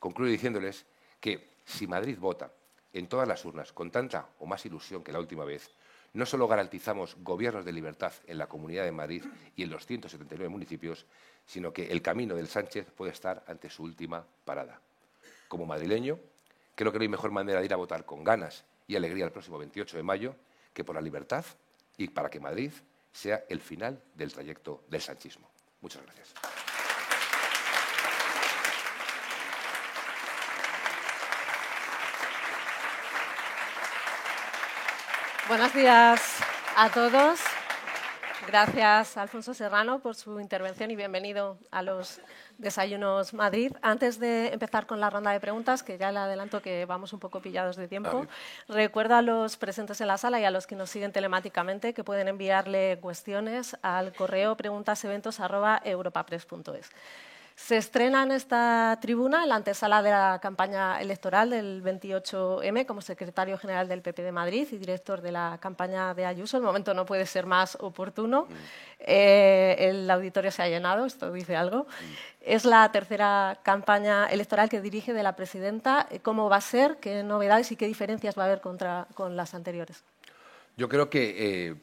concluyo diciéndoles que si Madrid vota en todas las urnas con tanta o más ilusión que la última vez, no solo garantizamos gobiernos de libertad en la Comunidad de Madrid y en los 179 municipios, sino que el camino del Sánchez puede estar ante su última parada. Como madrileño, creo que no hay mejor manera de ir a votar con ganas y alegría el próximo 28 de mayo que por la libertad y para que Madrid sea el final del trayecto del sanchismo. Muchas gracias. Buenos días a todos. Gracias, Alfonso Serrano, por su intervención y bienvenido a los Desayunos Madrid. Antes de empezar con la ronda de preguntas, que ya le adelanto que vamos un poco pillados de tiempo, recuerdo a los presentes en la sala y a los que nos siguen telemáticamente que pueden enviarle cuestiones al correo preguntaseventos.europapress.es. Se estrena en esta tribuna la antesala de la campaña electoral del 28M como secretario general del PP de Madrid y director de la campaña de Ayuso. El momento no puede ser más oportuno. Mm. Eh, el auditorio se ha llenado, esto dice algo. Mm. Es la tercera campaña electoral que dirige de la presidenta. ¿Cómo va a ser? ¿Qué novedades y qué diferencias va a haber contra, con las anteriores? Yo creo que, eh,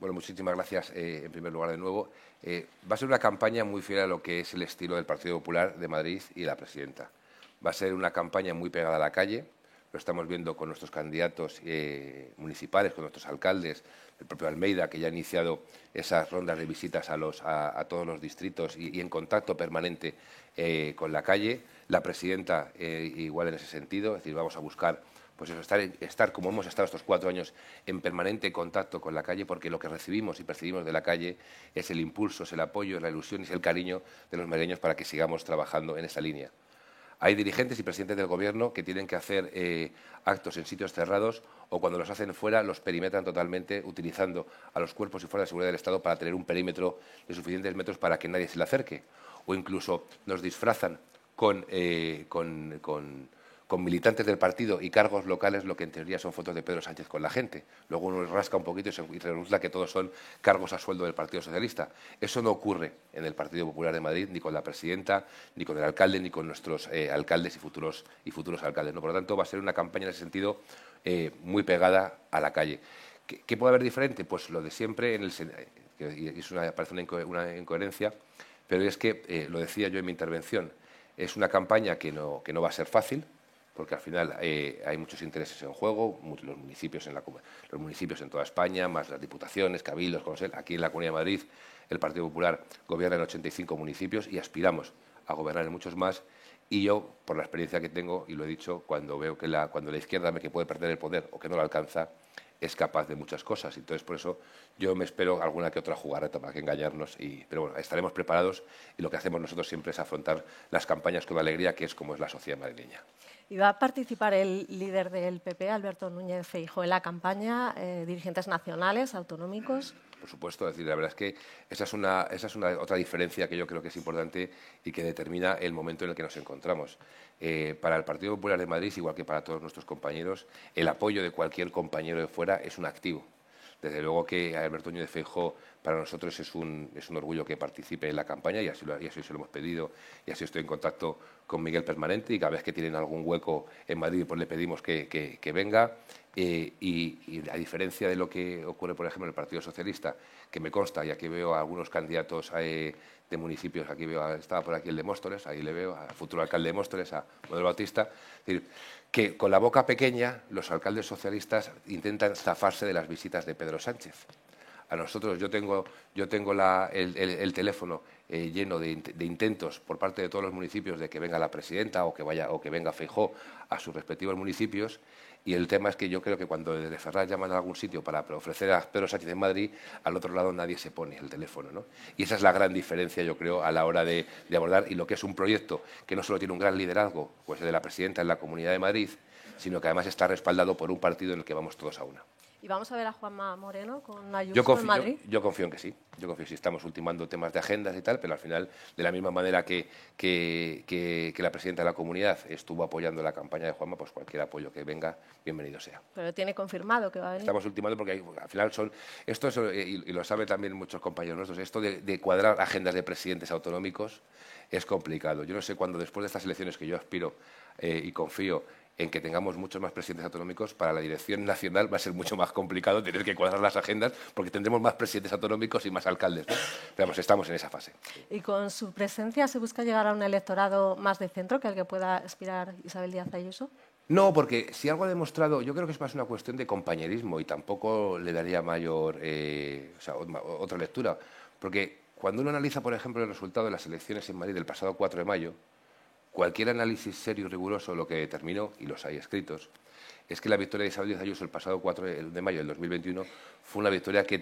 bueno, muchísimas gracias eh, en primer lugar de nuevo. Eh, va a ser una campaña muy fiel a lo que es el estilo del Partido Popular de Madrid y la presidenta. Va a ser una campaña muy pegada a la calle, lo estamos viendo con nuestros candidatos eh, municipales, con nuestros alcaldes, el propio Almeida, que ya ha iniciado esas rondas de visitas a, los, a, todos los distritos y, en contacto permanente eh, con la calle. La presidenta, igual en ese sentido, es decir, vamos a buscar pues eso, estar, como hemos estado estos cuatro años en permanente contacto con la calle, porque lo que recibimos y percibimos de la calle es el impulso, es el apoyo, es la ilusión y es el cariño de los madrileños para que sigamos trabajando en esa línea. Hay dirigentes y presidentes del Gobierno que tienen que hacer eh, actos en sitios cerrados o cuando los hacen fuera los perimetran totalmente utilizando a los cuerpos y fuerzas de seguridad del Estado para tener un perímetro de suficientes metros para que nadie se le acerque. O incluso nos disfrazan con, eh, con con militantes del partido y cargos locales, lo que en teoría son fotos de Pedro Sánchez con la gente. Luego uno rasca un poquito y, se, resulta que todos son cargos a sueldo del Partido Socialista. Eso no ocurre en el Partido Popular de Madrid, ni con la presidenta, ni con el alcalde, ni con nuestros eh, alcaldes y futuros, y futuros alcaldes. ¿no? Por lo tanto, va a ser una campaña en ese sentido eh, muy pegada a la calle. ¿Qué, puede haber diferente? Pues lo de siempre, en el, y es una, parece una, incoherencia, pero es que, eh, lo decía yo en mi intervención, es una campaña que no, que no va a ser fácil, porque al final eh, hay muchos intereses en juego, los municipios en, la, los municipios en toda España, más las diputaciones, cabildos, aquí en la Comunidad de Madrid el Partido Popular gobierna en 85 municipios y aspiramos a gobernar en muchos más. Y yo, por la experiencia que tengo, y lo he dicho, cuando veo que la, cuando la izquierda me que puede perder el poder o que no lo alcanza, es capaz de muchas cosas. Entonces, por eso yo me espero alguna que otra jugarreta para que engañarnos. Y, pero bueno, estaremos preparados y lo que hacemos nosotros siempre es afrontar las campañas con alegría, que es como es la sociedad madrileña. ¿Y va a participar el líder del PP, Alberto Núñez Feijo, en la campaña, eh, dirigentes nacionales, autonómicos? Por supuesto, decir, la verdad es que esa es, una, esa es una otra diferencia que yo creo que es importante y que determina el momento en el que nos encontramos. Eh, para el Partido Popular de Madrid, igual que para todos nuestros compañeros, el apoyo de cualquier compañero de fuera es un activo. Desde luego que Alberto Núñez Feijo para nosotros es un, es un orgullo que participe en la campaña y así, lo, se lo hemos pedido. Y así estoy en contacto con Miguel permanente y cada vez que tienen algún hueco en Madrid pues le pedimos que, que, venga. Eh, y, a diferencia de lo que ocurre por ejemplo en el Partido Socialista que me consta y aquí veo a algunos candidatos eh, de municipios aquí veo estaba por aquí el de Móstoles ahí le veo al futuro alcalde de Móstoles a Modelo Bautista decir, que con la boca pequeña los alcaldes socialistas intentan zafarse de las visitas de Pedro Sánchez a nosotros, yo tengo, yo tengo el, teléfono eh, lleno de, intentos por parte de todos los municipios de que venga la presidenta o que, vaya, o que venga Feijó a sus respectivos municipios. Y el tema es que yo creo que cuando desde Ferraz llaman a algún sitio para ofrecer a Pedro Sánchez en Madrid, al otro lado nadie se pone el teléfono. ¿no? Y esa es la gran diferencia, yo creo, a la hora de, de abordar y lo que es un proyecto que no solo tiene un gran liderazgo, pues el de la presidenta en la Comunidad de Madrid, sino que además está respaldado por un partido en el que vamos todos a una. ¿Y vamos a ver a Juanma Moreno con Ayuso yo confío, en Madrid? Yo, confío en que sí. Yo confío que sí. Estamos ultimando temas de agendas y tal, pero al final, de la misma manera que, que, la presidenta de la comunidad estuvo apoyando la campaña de Juanma, pues cualquier apoyo que venga, bienvenido sea. Pero tiene confirmado que va a venir. Estamos ultimando porque al final son... Esto y, lo saben también muchos compañeros nuestros, esto de, cuadrar agendas de presidentes autonómicos es complicado. Yo no sé cuándo después de estas elecciones que yo aspiro eh, y confío en que tengamos muchos más presidentes autonómicos, para la dirección nacional va a ser mucho más complicado tener que cuadrar las agendas porque tendremos más presidentes autonómicos y más alcaldes. Pero estamos en esa fase. ¿Y con su presencia se busca llegar a un electorado más de centro que al que pueda aspirar Isabel Díaz Ayuso? No, porque si algo ha demostrado, yo creo que es más una cuestión de compañerismo y tampoco le daría mayor, eh, o sea, otra lectura. Porque cuando uno analiza, por ejemplo, el resultado de las elecciones en Madrid del pasado 4 de mayo, Cualquier análisis serio y riguroso lo que determinó, y los hay escritos, es que la victoria de Isabel Díaz Ayuso el pasado 4 de mayo del 2021 fue una victoria que,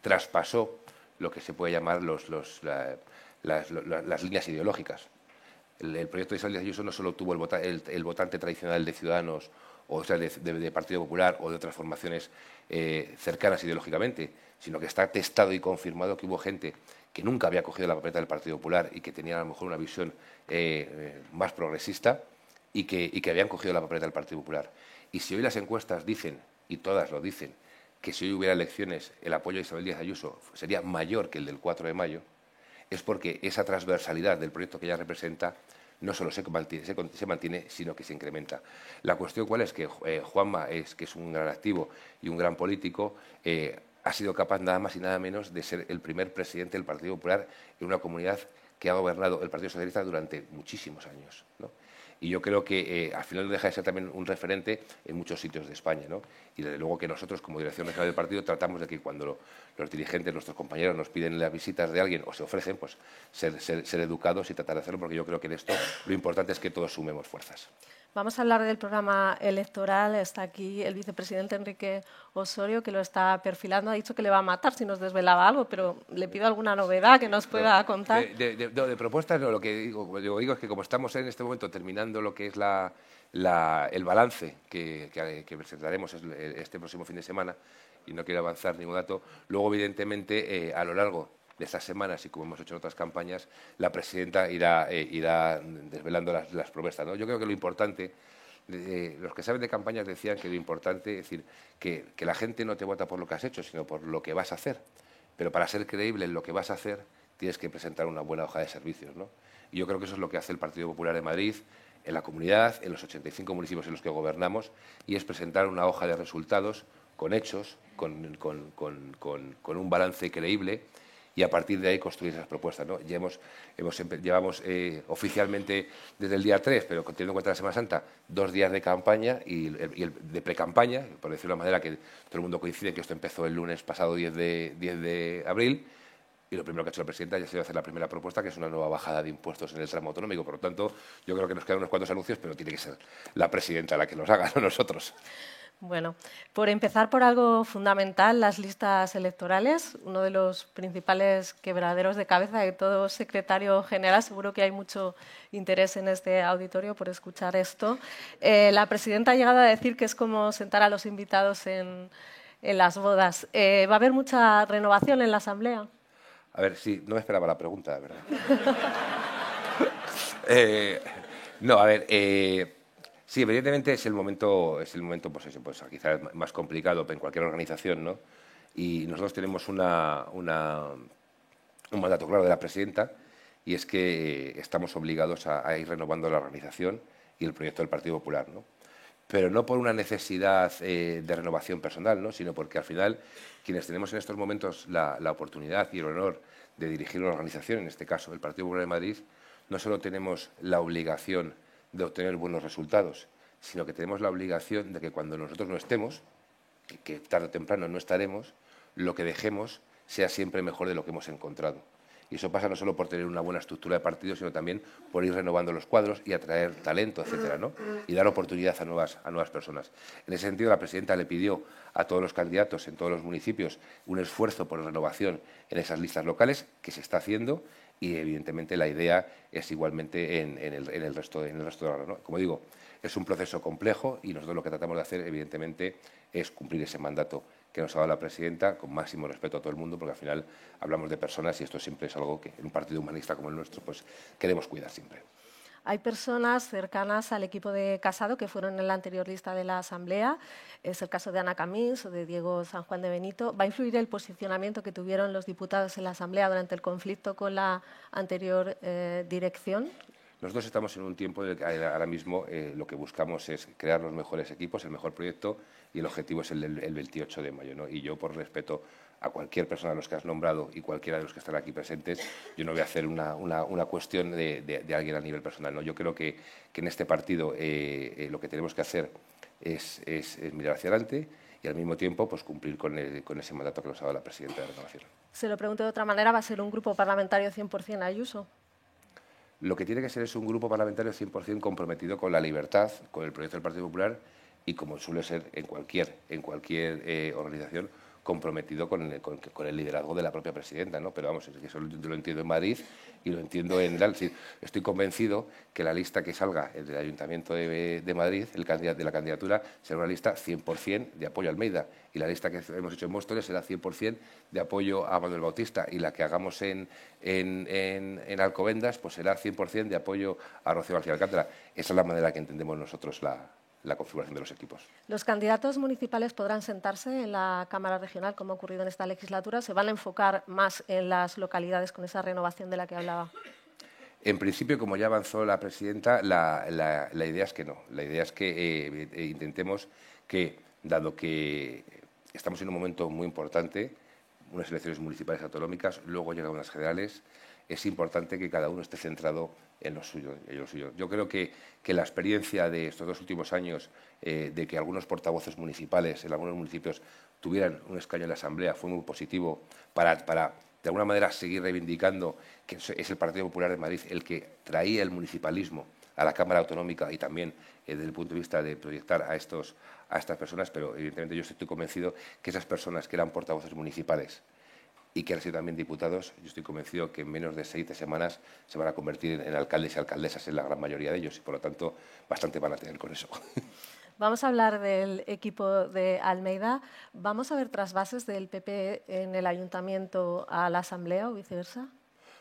traspasó lo que se puede llamar las, líneas ideológicas. El, proyecto de Isabel Díaz Ayuso no solo tuvo el, votante tradicional de Ciudadanos, o sea, de, Partido Popular o de otras formaciones eh, cercanas ideológicamente, sino que está testado y confirmado que hubo gente que nunca había cogido la papeleta del Partido Popular y que tenía a lo mejor una visión eh, eh, más progresista y que, habían cogido la papeleta del Partido Popular. Y si hoy las encuestas dicen, y todas lo dicen, que si hoy hubiera elecciones el apoyo a Isabel Díaz Ayuso sería mayor que el del 4 de mayo, es porque esa transversalidad del proyecto que ella representa no solo se mantiene, se, mantiene, sino que se incrementa. La cuestión cuál es que eh, Juanma, es, que es un gran activo y un gran político, ha sido capaz nada más y nada menos de ser el primer presidente del Partido Popular en una comunidad que ha gobernado el Partido Socialista durante muchísimos años. Y yo creo que al final deja de ser también un referente en muchos sitios de España. ¿no? Y desde luego que nosotros, como Dirección Regional del Partido, tratamos de que cuando los dirigentes, nuestros compañeros, nos piden las visitas de alguien o se ofrecen, pues ser, ser educados y tratar de hacerlo, porque yo creo que en esto lo importante es que todos sumemos fuerzas. Vamos a hablar del programa electoral. Está aquí el vicepresidente Enrique Osorio, que lo está perfilando. Ha dicho que le va a matar si nos desvelaba algo, pero le pido alguna novedad que nos pueda contar. De, propuestas, lo que digo, digo, es que como estamos en este momento terminando lo que es el balance que, presentaremos este próximo fin de semana, y no quiero avanzar ningún dato, luego, evidentemente, eh, a lo largo de estas semanas y como hemos hecho en otras campañas, la presidenta irá, eh, irá desvelando las, las propuestas. ¿no? Yo creo que lo importante, eh, los que saben de campañas decían que lo importante es decir que, que, la gente no te vota por lo que has hecho, sino por lo que vas a hacer. Pero para ser creíble en lo que vas a hacer, tienes que presentar una buena hoja de servicios. ¿no? Y yo creo que eso es lo que hace el Partido Popular de Madrid en la comunidad, en los 85 municipios en los que gobernamos, y es presentar una hoja de resultados con hechos, con, con, con, con un balance creíble y a partir de ahí construir esas propuestas. ¿no? hemos, llevamos eh, oficialmente desde el día 3, pero teniendo en cuenta la Semana Santa, dos días de campaña y el, de pre-campaña, por decirlo de una manera que todo el mundo coincide que esto empezó el lunes pasado 10 de, 10 de abril. Y lo primero que ha hecho la presidenta ya ha sido hacer la primera propuesta, que es una nueva bajada de impuestos en el tramo autonómico. Por lo tanto, yo creo que nos quedan unos cuantos anuncios, pero tiene que ser la presidenta la que los haga, no nosotros. Bueno, por empezar por algo fundamental, las listas electorales, uno de los principales quebraderos de cabeza de todo secretario general. Seguro que hay mucho interés en este auditorio por escuchar esto. Eh, la presidenta ha llegado a decir que es como sentar a los invitados en, las bodas. Eh, ¿Va a haber mucha renovación en la Asamblea? A ver, sí, no me esperaba la pregunta, ¿verdad? Eh, no, a ver. Sí, evidentemente es el momento, es el momento pues, pues quizás más complicado en cualquier organización, ¿no? Y nosotros tenemos una, un mandato claro de la presidenta y es que estamos obligados a, ir renovando la organización y el proyecto del Partido Popular, ¿no? Pero no por una necesidad eh, de renovación personal, ¿no? sino porque al final quienes tenemos en estos momentos la, la oportunidad y el honor de dirigir una organización, en este caso el Partido Popular de Madrid, no solo tenemos la obligación de obtener buenos resultados, sino que tenemos la obligación de que cuando nosotros no estemos, que tarde o temprano no estaremos, lo que dejemos sea siempre mejor de lo que hemos encontrado. Y eso pasa no solo por tener una buena estructura de partido, sino también por ir renovando los cuadros y atraer talento, etcétera, ¿no? Y dar oportunidad a nuevas, a nuevas personas. En ese sentido, la presidenta le pidió a todos los candidatos en todos los municipios un esfuerzo por renovación en esas listas locales, que se está haciendo y evidentemente la idea es igualmente en, el, resto, en el resto de la ¿no? Como digo, es un proceso complejo y nosotros lo que tratamos de hacer, evidentemente, es cumplir ese mandato que nos ha dado la presidenta con máximo respeto a todo el mundo, porque al final hablamos de personas y esto siempre es algo que en un partido humanista como el nuestro pues queremos cuidar siempre. Hay personas cercanas al equipo de Casado que fueron en la anterior lista de la Asamblea. Es el caso de Ana Camins o de Diego San Juan de Benito. ¿Va a influir el posicionamiento que tuvieron los diputados en la Asamblea durante el conflicto con la anterior eh, dirección? Nosotros estamos en un tiempo en el que ahora mismo eh, lo que buscamos es crear los mejores equipos, el mejor proyecto y el objetivo es el, el 28 de mayo. ¿no? Y yo, por respeto a cualquier persona de los que has nombrado y cualquiera de los que están aquí presentes, yo no voy a hacer una, una, cuestión de, alguien a nivel personal. ¿no? Yo creo que, que en este partido eh, eh, lo que tenemos que hacer es, es, mirar hacia adelante y al mismo tiempo pues, cumplir con, con, ese mandato que nos ha dado la presidenta de la Renovación. Se lo pregunto de otra manera, ¿va a ser un grupo parlamentario 100% Ayuso? Lo que tiene que ser es un grupo parlamentario 100% comprometido con la libertad, con el proyecto del Partido Popular y como suele ser en cualquier, en cualquier eh, organización, comprometido con el, con, el, liderazgo de la propia presidenta, ¿no? Pero vamos, eso yo lo entiendo en Madrid y lo entiendo en Estoy convencido que la lista que salga del Ayuntamiento de, Madrid, el candidato de la candidatura, será una lista 100% de apoyo a Almeida y la lista que hemos hecho en Móstoles será 100% de apoyo a Manuel Bautista y la que hagamos en, en, en, Alcobendas pues será 100% de apoyo a Rocío García Alcántara. Esa es la manera que entendemos nosotros la, la configuración de los equipos. ¿Los candidatos municipales podrán sentarse en la Cámara Regional, como ha ocurrido en esta legislatura? ¿Se van a enfocar más en las localidades con esa renovación de la que hablaba? En principio, como ya avanzó la presidenta, la, idea es que no. La idea es que eh, eh, intentemos que, dado que estamos en un momento muy importante, unas elecciones municipales autonómicas, luego llegan unas generales, es importante que cada uno esté centrado en lo suyo. Yo creo que, la experiencia de estos dos últimos años, eh, de que algunos portavoces municipales en algunos municipios tuvieran un escaño en la Asamblea, fue muy positivo para, de alguna manera, seguir reivindicando que es el Partido Popular de Madrid el que traía el municipalismo a la Cámara Autonómica y también eh, desde el punto de vista de proyectar a, estos, a estas personas, pero evidentemente yo estoy convencido que esas personas que eran portavoces municipales y que han sido también diputados, yo estoy convencido que en menos de seis semanas se van a convertir en alcaldes y alcaldesas en la gran mayoría de ellos y por lo tanto bastante van a tener con eso. Vamos a hablar del equipo de Almeida. ¿Vamos a ver trasvases del PP en el ayuntamiento a la Asamblea o viceversa?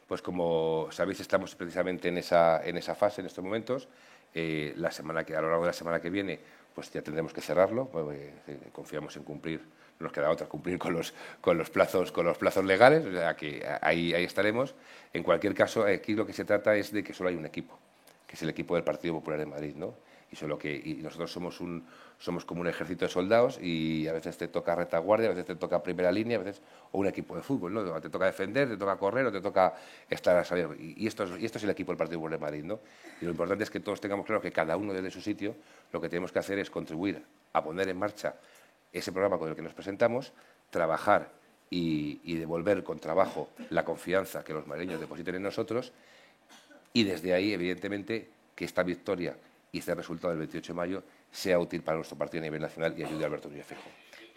Pues como sabéis, estamos precisamente en esa, en esa fase en estos momentos. Eh, la semana que, a lo largo de la semana que viene pues ya tendremos que cerrarlo. Eh, confiamos en cumplir, nos queda otra, cumplir con los, con los, plazos, con los plazos legales, o sea que ahí, ahí estaremos. En cualquier caso, aquí lo que se trata es de que solo hay un equipo, que es el equipo del Partido Popular de Madrid. ¿no? y, solo que, nosotros somos, un, somos como un ejército de soldados y a veces te toca retaguardia, a veces te toca primera línea, a veces o un equipo de fútbol, ¿no? Te toca defender, te toca correr o te toca estar a salir. Y, esto, es, y esto es el equipo del Partido Popular de Madrid, ¿no? Y lo importante es que todos tengamos claro que cada uno desde su sitio lo que tenemos que hacer es contribuir a poner en marcha ese programa con el que nos presentamos, trabajar y, y devolver con trabajo la confianza que los madrileños depositen en nosotros y desde ahí, evidentemente, que esta victoria y este resultado del 28 de mayo sea útil para nuestro partido a nivel nacional y ayude a Alberto Núñez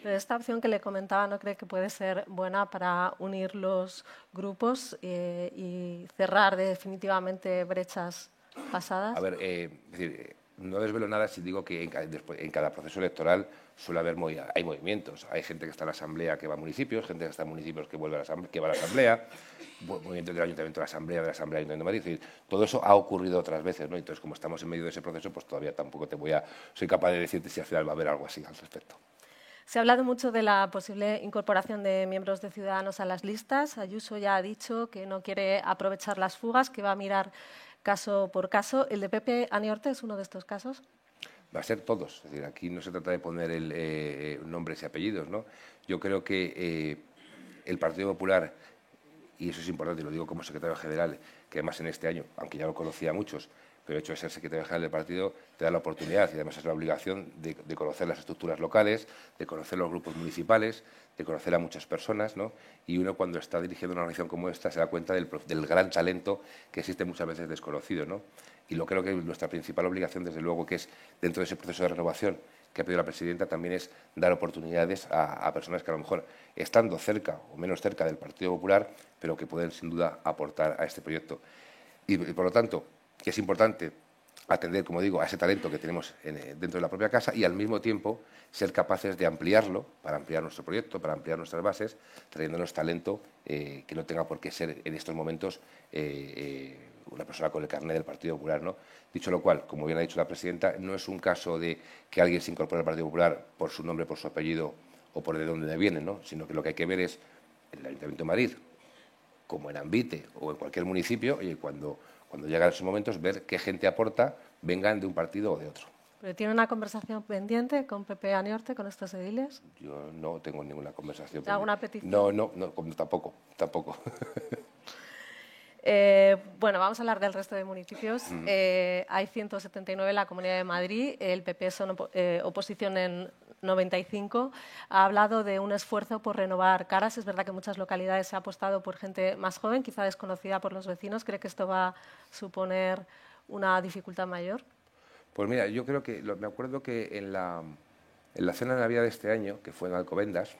Pero esta opción que le comentaba, ¿no cree que puede ser buena para unir los grupos eh, y cerrar definitivamente brechas pasadas? A ver, eh, decir, no desvelo nada si digo que en, cada proceso electoral suele haber hay movimientos. Hay gente que está en la asamblea que va a municipios, gente que está en municipios que vuelve a la asamblea, que va a la asamblea, movimiento del ayuntamiento de la asamblea, de la asamblea de Madrid. todo eso ha ocurrido otras veces, ¿no? Entonces, como estamos en medio de ese proceso, pues todavía tampoco te voy a, soy capaz de decirte si al final va a haber algo así al respecto. Se ha hablado mucho de la posible incorporación de miembros de Ciudadanos a las listas. Ayuso ya ha dicho que no quiere aprovechar las fugas, que va a mirar caso por caso. ¿El de Pepe Aniorte es uno de estos casos? Va a ser todos. Es decir, aquí no se trata de poner el, eh, nombres y apellidos. Yo creo que eh, el Partido Popular, y eso es importante, lo digo como secretario general, que además en este año, aunque ya lo conocía a muchos, pero el hecho de ser secretario general del partido te da la oportunidad y además es la obligación de, conocer las estructuras locales, de conocer los grupos municipales, de conocer a muchas personas, ¿no? Y uno cuando está dirigiendo una organización como esta se da cuenta del, gran talento que existe muchas veces desconocido, ¿no? Y lo creo que nuestra principal obligación, desde luego, que es dentro de ese proceso de renovación que ha pedido la presidenta, también es dar oportunidades a, a personas que a lo mejor estando cerca o menos cerca del Partido Popular, pero que pueden sin duda aportar a este proyecto. y por lo tanto, que es importante atender, como digo, a ese talento que tenemos eh, dentro de la propia casa y al mismo tiempo ser capaces de ampliarlo para ampliar nuestro proyecto, para ampliar nuestras bases, trayéndonos talento eh, que no tenga por qué ser en estos momentos eh, una persona con el carnet del Partido Popular. ¿no? Dicho lo cual, como bien ha dicho la presidenta, no es un caso de que alguien se incorpore al Partido Popular por su nombre, por su apellido o por de dónde viene, ¿no? sino que lo que hay que ver es el Ayuntamiento de Madrid, como en Ambite o en cualquier municipio, y cuando cuando llegan esos momentos, ver qué gente aporta, vengan de un partido o de otro. ¿Pero tiene una conversación pendiente con Pepe Aniorte, con estos ediles? Yo no tengo ninguna conversación pendiente. ¿Alguna petición? No, no, no tampoco, tampoco. Eh, bueno, vamos a hablar del resto de municipios. Eh, hay 179 en la Comunidad de Madrid. El PP son eh, oposición en 95 ha hablado de un esfuerzo por renovar caras. Es verdad que muchas localidades se ha apostado por gente más joven, quizá desconocida por los vecinos. ¿Cree que esto va a suponer una dificultad mayor? Pues mira, yo creo que, me acuerdo que en la, en la cena de Navidad de este año, que fue en Alcobendas,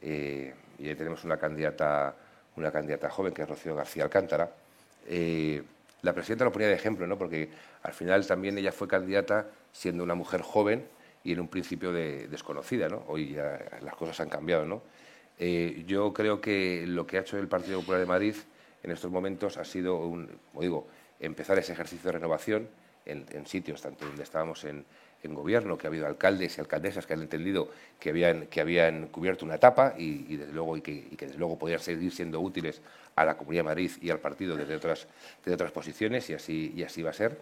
eh, y ahí tenemos una candidata, una candidata joven, que es Rocío García Alcántara, eh, la presidenta lo ponía de ejemplo, ¿no? porque al final también ella fue candidata siendo una mujer joven y en un principio de desconocida. ¿no? Hoy ya las cosas han cambiado. ¿no? Eh, yo creo que lo que ha hecho el Partido Popular de Madrid en estos momentos ha sido, un, como digo, empezar ese ejercicio de renovación en, sitios, tanto donde estábamos en, gobierno, que ha habido alcaldes y alcaldesas que han entendido que habían, que habían cubierto una etapa y, desde luego, y que, desde luego podían seguir siendo útiles a la Comunidad de Madrid y al partido desde otras, desde otras posiciones y así, y así va a ser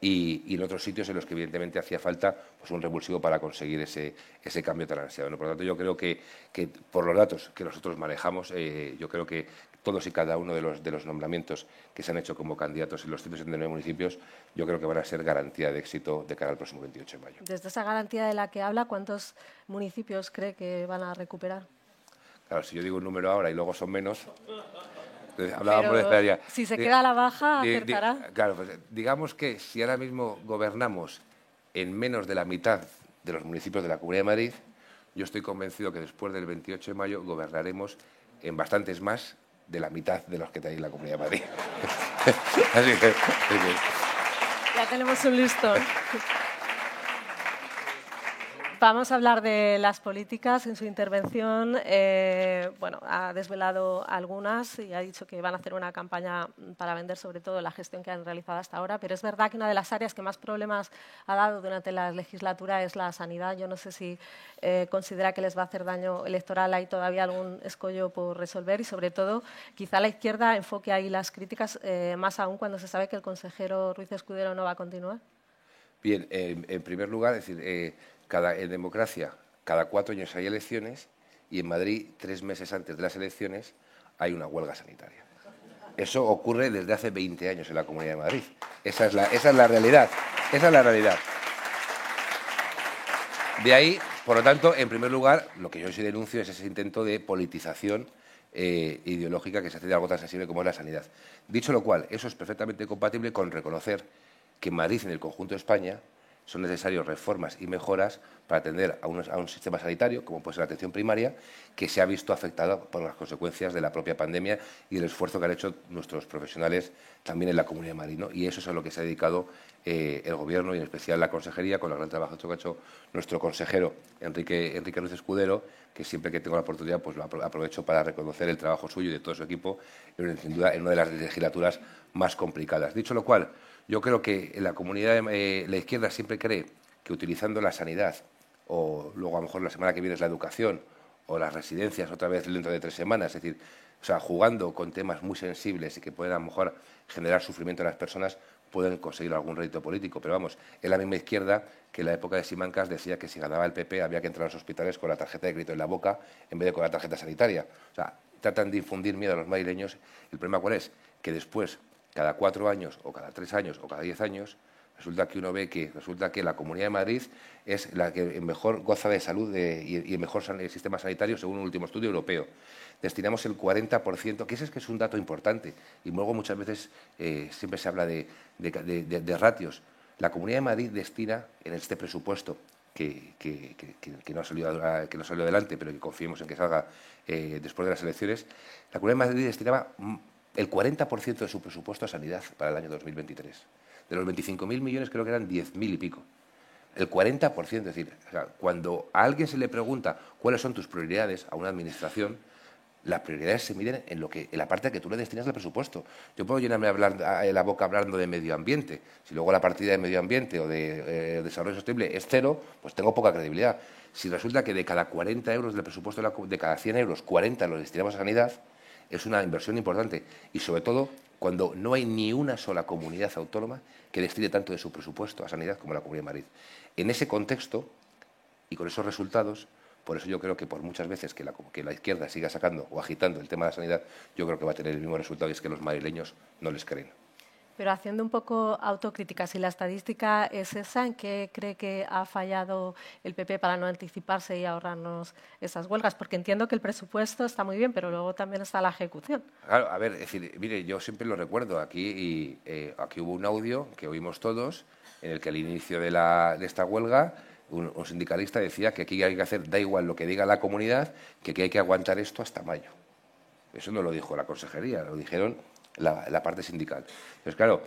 y, en otros sitios en los que evidentemente hacía falta pues, un revulsivo para conseguir ese, ese cambio tan ansiado. Por lo tanto, yo creo que, que, por los datos que nosotros manejamos, eh, yo creo que todos y cada uno de los, de los nombramientos que se han hecho como candidatos en los 179 municipios, yo creo que van a ser garantía de éxito de cara al próximo 28 de mayo. Desde esa garantía de la que habla, ¿cuántos municipios cree que van a recuperar? Claro, si yo digo un número ahora y luego son menos, Hablábamos de Si se queda a la baja, acertará. claro, pues, digamos que si ahora mismo gobernamos en menos de la mitad de los municipios de la Comunidad de Madrid, yo estoy convencido que después del 28 de mayo gobernaremos en bastantes más de la mitad de los que tenéis la Comunidad de Madrid. Así que, Ya tenemos un listón. Vamos a hablar de las políticas. En su intervención, eh, bueno, ha desvelado algunas y ha dicho que van a hacer una campaña para vender sobre todo la gestión que han realizado hasta ahora. Pero es verdad que una de las áreas que más problemas ha dado durante la legislatura es la sanidad. Yo no sé si eh, considera que les va a hacer daño electoral. Hay todavía algún escollo por resolver y, sobre todo, quizá la izquierda enfoque ahí las críticas, eh, más aún cuando se sabe que el consejero Ruiz Escudero no va a continuar. Bien, en primer lugar, decir, en democracia, cada cuatro años hay elecciones y en Madrid, tres meses antes de las elecciones, hay una huelga sanitaria. Eso ocurre desde hace 20 años en la Comunidad de Madrid. Esa es la, esa es la realidad. Esa es la realidad. De ahí, por lo tanto, en primer lugar, lo que yo sí denuncio es ese intento de politización eh, ideológica que se hace de algo tan sensible como es la sanidad. Dicho lo cual, eso es perfectamente compatible con reconocer que Madrid, en el conjunto de España, son necesarias reformas y mejoras para atender a un, sistema sanitario, como puede ser la atención primaria, que se ha visto afectado por las consecuencias de la propia pandemia y el esfuerzo que han hecho nuestros profesionales también en la Comunidad de. Y eso es a lo que se ha dedicado eh, el Gobierno y en especial la Consejería, con el gran trabajo que ha hecho nuestro consejero Enrique, Enrique Escudero, que siempre que tengo la oportunidad pues lo aprovecho para reconocer el trabajo suyo y de todo su equipo, sin duda en una de las legislaturas más complicadas. Dicho lo cual, yo creo que la comunidad, eh, la izquierda siempre cree que utilizando la sanidad, o luego a lo mejor la semana que viene es la educación, o las residencias otra vez dentro de tres semanas, es decir, o sea, jugando con temas muy sensibles y que pueden a lo mejor generar sufrimiento a las personas, pueden conseguir algún rédito político. Pero vamos, es la misma izquierda que en la época de Simancas decía que si ganaba el PP había que entrar a los hospitales con la tarjeta de crédito en la boca en vez de con la tarjeta sanitaria. O sea, tratan de infundir miedo a los madrileños. El problema cuál es? Que después cada cuatro años o cada tres años o cada diez años, resulta que uno ve que resulta que la Comunidad de Madrid es la que mejor goza de salud y, el mejor sistema sanitario según un último estudio europeo. Destinamos el 40%, que ese es que es un dato importante, y luego muchas veces eh, siempre se habla de, ratios. La Comunidad de Madrid destina en este presupuesto que, no ha salido, que no salió adelante, pero que confiemos en que salga eh, después de las elecciones, la Comunidad de Madrid destinaba el 40% de su presupuesto a sanidad para el año 2023. De los 25.000 millones creo que eran 10.000 y pico. El 40%, es decir, cuando a alguien se le pregunta cuáles son tus prioridades a una administración, las prioridades se miden en, lo que, en la parte que tú le destinas al presupuesto. Yo puedo llenarme la boca hablando de medio ambiente. Si luego la partida de medio ambiente o de eh, desarrollo sostenible es cero, pues tengo poca credibilidad. Si resulta que de cada 40 euros del presupuesto de cada 100 euros, 40 los destinamos a sanidad, es una inversión importante y sobre todo cuando no hay ni una sola comunidad autónoma que destine tanto de su presupuesto a sanidad como la Comunidad de Madrid. En ese contexto y con esos resultados, por eso yo creo que por muchas veces que la, que la izquierda siga sacando o agitando el tema de la sanidad, yo creo que va a tener el mismo resultado y es que los madrileños no les creen. Pero haciendo un poco autocrítica, si la estadística es esa, ¿en qué cree que ha fallado el PP para no anticiparse y ahorrarnos esas huelgas? Porque entiendo que el presupuesto está muy bien, pero luego también está la ejecución. Claro, a ver, es decir, mire, yo siempre lo recuerdo. Aquí, y, eh, aquí hubo un audio que oímos todos, en el que al inicio de, la, de esta huelga un, un, sindicalista decía que aquí hay que hacer, da igual lo que diga la comunidad, que aquí hay que aguantar esto hasta mayo. Eso no lo dijo la consejería, lo dijeron la, parte sindical. Entonces, claro,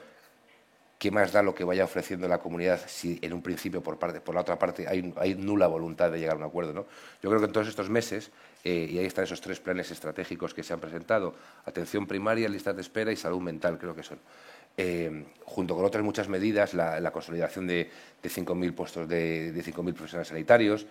¿qué más da lo que vaya ofreciendo la comunidad si en un principio por, parte, por la otra parte hay, hay nula voluntad de llegar a un acuerdo? ¿no? Yo creo que en todos estos meses, eh, y ahí están esos tres planes estratégicos que se han presentado, atención primaria, listas de espera y salud mental, creo que son. Eh, junto con otras muchas medidas, la, consolidación de, de 5.000 puestos de, de 5.000 profesionales sanitarios,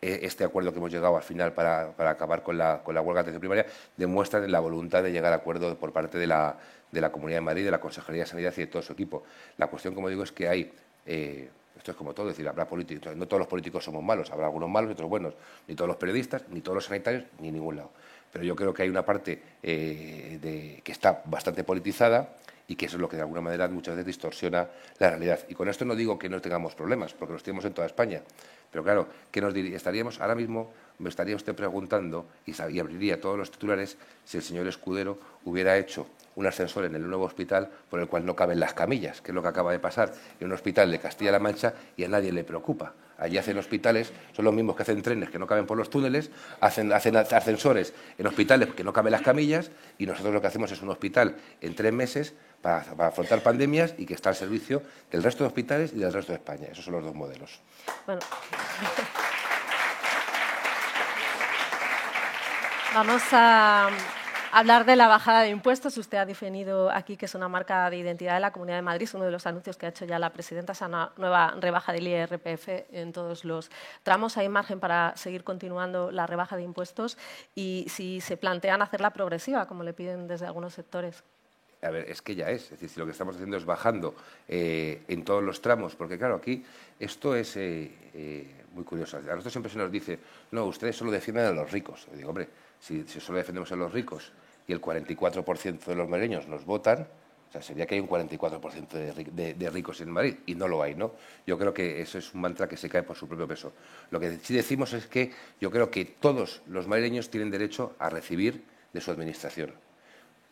este acuerdo que hemos llegado al final para, acabar con la, con la huelga de atención primaria demuestra la voluntad de llegar a acuerdo por parte de la, de la Comunidad de Madrid, de la Consejería de Sanidad y de todo su equipo. La cuestión, como digo, es que hay... Eh, esto es como todo, es decir, habrá políticos, no todos los políticos somos malos, habrá algunos malos y otros buenos, ni todos los periodistas, ni todos los sanitarios, ni en ningún lado. Pero yo creo que hay una parte eh, que está bastante politizada y que eso es lo que de alguna manera muchas veces distorsiona la realidad. Y con esto no digo que no tengamos problemas, porque los tenemos en toda España. Pero claro, ¿qué nos diría? Estaríamos ahora mismo, me estaría usted preguntando, y, y abriría todos los titulares, si el señor Escudero hubiera hecho un ascensor en el nuevo hospital por el cual no caben las camillas, que es lo que acaba de pasar en un hospital de Castilla-La Mancha y a nadie le preocupa. Allí hacen hospitales, son los mismos que hacen trenes que no caben por los túneles, hacen, ascensores en hospitales que no caben las camillas y nosotros lo que hacemos es un hospital en tres meses para, afrontar pandemias y que está al servicio del resto de hospitales y del resto de España. Esos son los dos modelos. Vamos a Hablar de la bajada de impuestos, usted ha definido aquí que es una marca de identidad de la Comunidad de Madrid, uno de los anuncios que ha hecho ya la presidenta, es una nueva rebaja del IRPF en todos los tramos. ¿Hay margen para seguir continuando la rebaja de impuestos? Y si se plantean hacerla progresiva, como le piden desde algunos sectores. A ver, es que ya es. Es decir, si lo que estamos haciendo es bajando eh, en todos los tramos, porque claro, aquí esto es eh, eh, muy curioso. A nosotros siempre se nos dice, no, ustedes solo defienden a los ricos. Yo digo, hombre, si, solo defendemos a los ricos y el 44% de los madrileños nos votan, o sea, sería que hay un 44% de, de, ricos en Madrid y no lo hay, ¿no? Yo creo que eso es un mantra que se cae por su propio peso. Lo que sí decimos es que yo creo que todos los madrileños tienen derecho a recibir de su administración.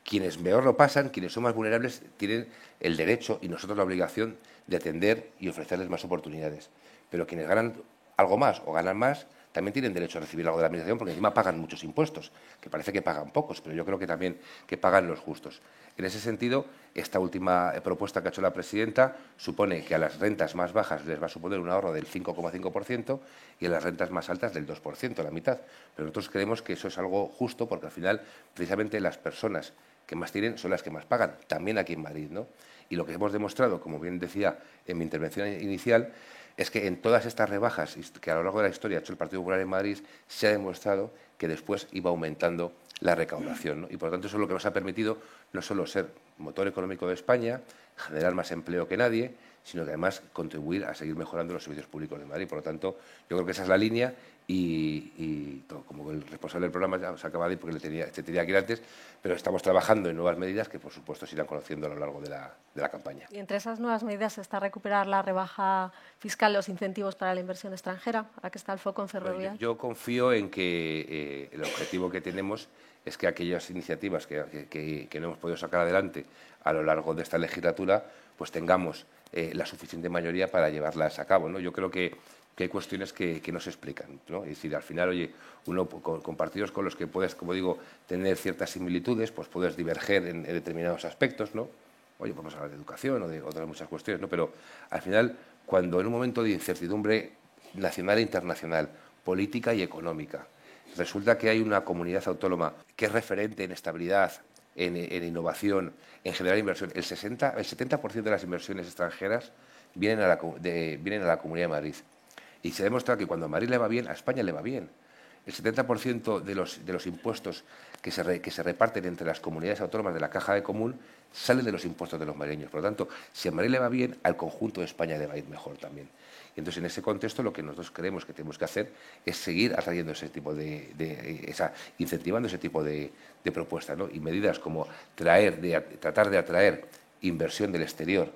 Quienes peor lo pasan, quienes son más vulnerables, tienen el derecho y nosotros la obligación de atender y ofrecerles más oportunidades. Pero quienes ganan algo más o ganan más, también tienen derecho a recibir algo de la Administración porque encima pagan muchos impuestos, que parece que pagan pocos, pero yo creo que también que pagan los justos. En ese sentido, esta última propuesta que ha hecho la presidenta supone que a las rentas más bajas les va a suponer un ahorro del 5,5% y a las rentas más altas del 2%, la mitad. Pero nosotros creemos que eso es algo justo porque al final, precisamente las personas que más tienen son las que más pagan, también aquí en Madrid. ¿no? Y lo que hemos demostrado, como bien decía en mi intervención inicial, es que en todas estas rebajas que a lo largo de la historia ha hecho el Partido Popular en Madrid, se ha demostrado que después iba aumentando la recaudación. Y por lo tanto eso es lo que nos ha permitido no solo ser motor económico de España, generar más empleo que nadie, sino que además contribuir a seguir mejorando los servicios públicos de Madrid. Por lo tanto, yo creo que esa es la línea y, como el responsable del programa ya se acaba de ir porque le tenía, te tenía que ir antes, pero estamos trabajando en nuevas medidas que por supuesto se irán conociendo a lo largo de la, de la campaña. Y entre esas nuevas medidas está recuperar la rebaja fiscal, los incentivos para la inversión extranjera, ¿a qué está el foco en ferroviaria? yo, confío en que eh, el objetivo que tenemos es que aquellas iniciativas que, que, no hemos podido sacar adelante a lo largo de esta legislatura, pues tengamos eh, la suficiente mayoría para llevarlas a cabo. ¿no? Yo creo que que hay cuestiones que, no se explican. ¿no? Es decir, al final, oye, uno con, partidos con los que puedes, como digo, tener ciertas similitudes, pues puedes diverger en, determinados aspectos, ¿no? Oye, podemos hablar de educación o de otras muchas cuestiones, ¿no? Pero al final, cuando en un momento de incertidumbre nacional e internacional, política y económica, resulta que hay una comunidad autónoma que es referente en estabilidad, en, innovación, en generar inversión, el, 60, el 70% de las inversiones extranjeras vienen a, la, vienen a la Comunidad de Madrid. Y se ha demostrado que cuando a Madrid le va bien, a España le va bien. El 70% de los, de los impuestos que se, que se reparten entre las comunidades autónomas de la caja de común salen de los impuestos de los madrileños. Por lo tanto, si a Madrid le va bien, al conjunto de España le va a ir mejor también. Y entonces, en ese contexto, lo que nosotros creemos que tenemos que hacer es seguir atrayendo ese tipo de, esa, incentivando ese tipo de, propuestas, ¿no? Y medidas como traer, de, tratar de atraer inversión del exterior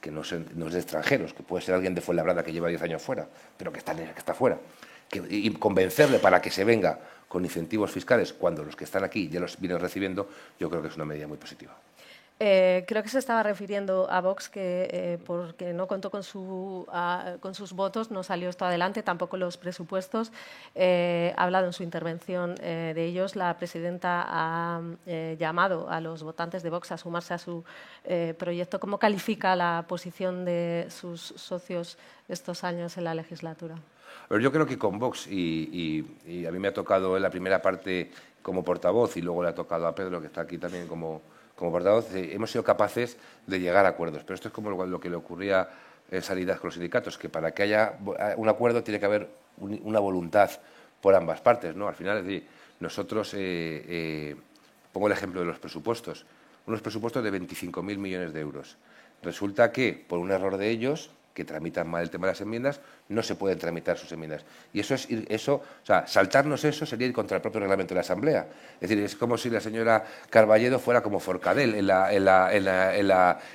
que no, es de extranjeros, que puede ser alguien de Fuenlabrada que lleva 10 años fuera, pero que está, que está fuera, y convencerle para que se venga con incentivos fiscales cuando los que están aquí ya los vienen recibiendo, yo creo que es una medida muy positiva. Eh, creo que se estaba refiriendo a Vox que eh, porque no contó con, su, con, sus votos no salió esto adelante, tampoco los presupuestos. Eh, ha hablado en su intervención de ellos. La presidenta ha llamado a los votantes de Vox a sumarse a su proyecto. ¿Cómo califica la posición de sus socios estos años en la legislatura? yo creo que con Vox, y, y a mí me ha tocado en la primera parte como portavoz y luego le ha tocado a Pedro, que está aquí también como como portavoz, eh, hemos sido capaces de llegar a acuerdos. Pero esto es como lo, que le ocurría en Sanidad con los sindicatos, que para que haya un acuerdo tiene que haber una voluntad por ambas partes. ¿no? Al final, es decir, nosotros, eh, eh, pongo el ejemplo de los presupuestos, unos presupuestos de 25.000 millones de euros. Resulta que, por un error de ellos, que tramitan mal el tema de las enmiendas, no se pueden tramitar sus enmiendas. Y eso es eso, o sea, saltarnos eso sería ir contra el propio reglamento de la Asamblea. Es decir, es como si la señora Carballedo fuera como Forcadell en,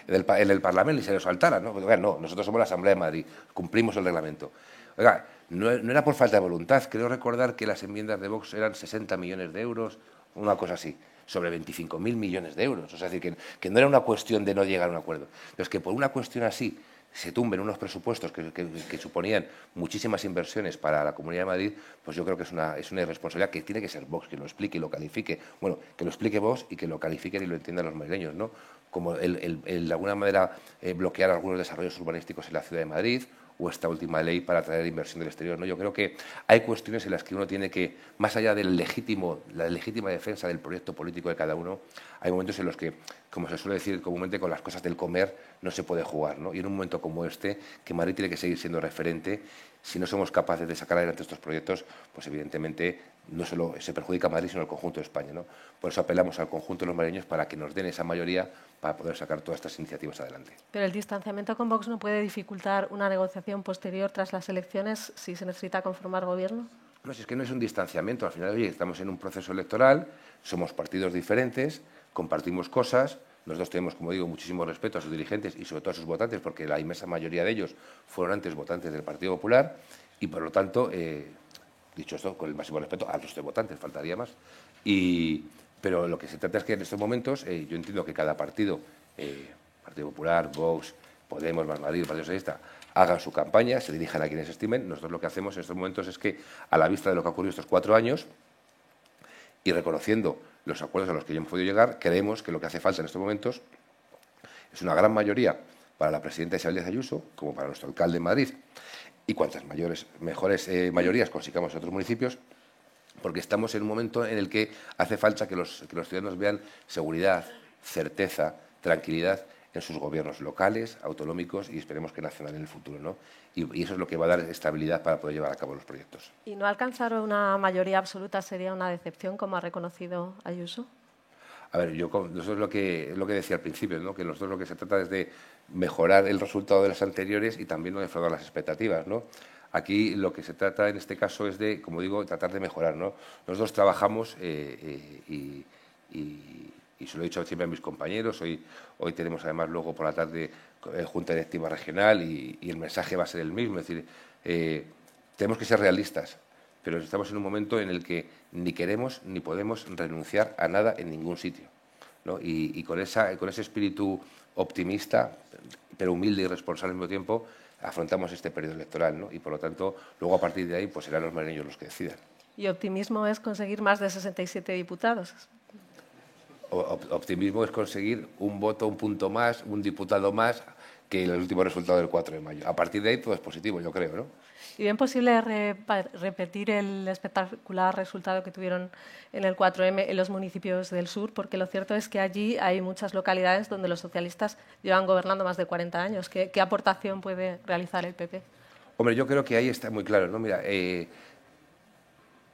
el, Parlamento y se lo saltara. ¿no? no, nosotros somos la Asamblea de Madrid, cumplimos el reglamento. Oiga, no, era por falta de voluntad. Creo recordar que las enmiendas de Vox eran 60 millones de euros, una cosa así sobre 25.000 millones de euros. O sea, decir, que, que, no era una cuestión de no llegar a un acuerdo. Pero es que por una cuestión así se tumben unos presupuestos que, suponían muchísimas inversiones para la Comunidad de Madrid, pues yo creo que es una, es una irresponsabilidad que tiene que ser Vox quien lo explique y lo califique. Bueno, que lo explique Vox y que lo califiquen y lo entiendan los madrileños, ¿no? Como el, de alguna manera eh, bloquear algunos desarrollos urbanísticos en la ciudad de Madrid o esta última ley para atraer inversión del exterior. ¿no? Yo creo que hay cuestiones en las que uno tiene que, más allá del legítimo, la legítima defensa del proyecto político de cada uno, hay momentos en los que, como se suele decir comúnmente, con las cosas del comer no se puede jugar. ¿no? Y en un momento como este, que Madrid tiene que seguir siendo referente, si no somos capaces de sacar adelante estos proyectos, pues evidentemente no solo se perjudica a Madrid, sino al conjunto de España. ¿no? Por eso apelamos al conjunto de los madrileños para que nos den esa mayoría para poder sacar todas estas iniciativas adelante. Pero el distanciamiento con Vox no puede dificultar una negociación posterior tras las elecciones si se necesita conformar gobierno. No, si es que no es un distanciamiento. Al final, estamos en un proceso electoral, somos partidos diferentes, compartimos cosas. Nosotros tenemos, como digo, muchísimo respeto a sus dirigentes y sobre todo a sus votantes, porque la inmensa mayoría de ellos fueron antes votantes del Partido Popular y, por lo tanto, eh, dicho esto, con el máximo respeto a los votantes, faltaría más. Pero lo que se trata es que en estos momentos, eh, yo entiendo que cada partido, eh, Partido Popular, Vox, Podemos, Más Madrid, Partido Socialista, hagan su campaña, se dirijan a quienes estimen. Nosotros lo que hacemos en estos momentos es que, a la vista de lo que ha ocurrido estos cuatro años y reconociendo los acuerdos a los que hemos podido llegar, creemos que lo que hace falta en estos momentos es una gran mayoría para la presidenta Isabel Díaz Ayuso, como para nuestro alcalde en Madrid, y cuantas mayores, mejores eh, mayorías consigamos en otros municipios, porque estamos en un momento en el que hace falta que los, ciudadanos vean seguridad, certeza, tranquilidad en sus gobiernos locales, autonómicos y esperemos que nacional en el futuro. ¿no? Y, eso es lo que va a dar estabilidad para poder llevar a cabo los proyectos. ¿Y no alcanzar una mayoría absoluta sería una decepción, como ha reconocido Ayuso? A ver, yo nosotros lo que, lo que decía al principio, ¿no? que nosotros lo que se trata es de mejorar el resultado de las anteriores y también no defraudar las expectativas. ¿no? Aquí lo que se trata en este caso es de, como digo, tratar de mejorar. ¿no? Nosotros trabajamos eh, eh, y, se lo he dicho siempre a mis compañeros. Hoy, hoy tenemos además luego por la tarde eh, Junta Directiva Regional y, el mensaje va a ser el mismo. Es decir, tenemos que ser realistas, pero estamos en un momento en el que ni queremos ni podemos renunciar a nada en ningún sitio. ¿no? Y, y, con, esa, con ese espíritu optimista, pero humilde y responsable al mismo tiempo, afrontamos este periodo electoral, ¿no? Y por lo tanto, luego a partir de ahí, pues serán los madrileños los que decidan. ¿Y optimismo es conseguir más de 67 diputados? optimismo es conseguir un voto, un punto más, un diputado más que el último resultado del 4 de mayo. A partir de ahí todo es positivo, yo creo, ¿no? ¿Y bien posible repetir el espectacular resultado que tuvieron en el 4M en los municipios del sur? Porque lo cierto es que allí hay muchas localidades donde los socialistas llevan gobernando más de 40 años. ¿Qué, aportación puede realizar el PP? Hombre, yo creo que ahí está muy claro. ¿no? Mira, eh,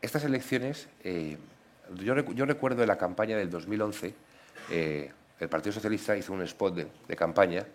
estas elecciones, eh, yo, recuerdo en la campaña del 2011, eh, el Partido Socialista hizo un spot de campaña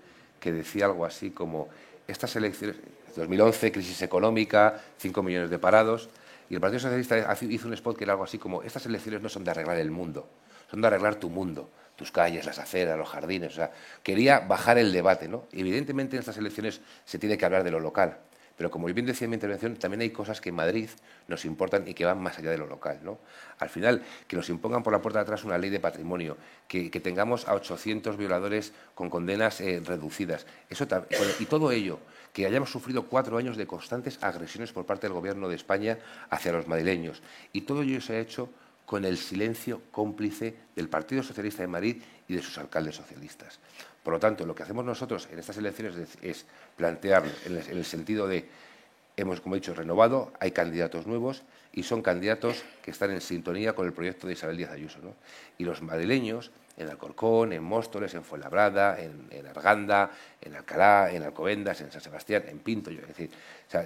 que decía algo así como estas elecciones, 2011, crisis económica, 5 millones de parados, y el Partido Socialista hizo un spot que era algo así como, estas elecciones no son de arreglar el mundo, son de arreglar tu mundo, tus calles, las aceras, los jardines. O sea, quería bajar el debate. ¿no? Evidentemente en estas elecciones se tiene que hablar de lo local, pero como bien decía en mi intervención, también hay cosas que en Madrid nos importan y que van más allá de lo local. ¿no? Al final, que nos impongan por la puerta de atrás una ley de patrimonio, que, tengamos a 800 violadores con condenas eh, reducidas, eso, y todo ello, que hayamos sufrido cuatro años de constantes agresiones por parte del Gobierno de España hacia los madrileños. Y todo ello se ha hecho con el silencio cómplice del Partido Socialista de Madrid y de sus alcaldes socialistas. Por lo tanto, lo que hacemos nosotros en estas elecciones es plantear en el sentido de hemos, como he dicho, renovado, hay candidatos nuevos y son candidatos que están en sintonía con el proyecto de Isabel Díaz Ayuso. Y los madrileños, en Alcorcón, en Móstoles, en Fuenlabrada, en, Arganda, en Alcalá, en Alcobendas, en San Sebastián, en Pinto, es decir,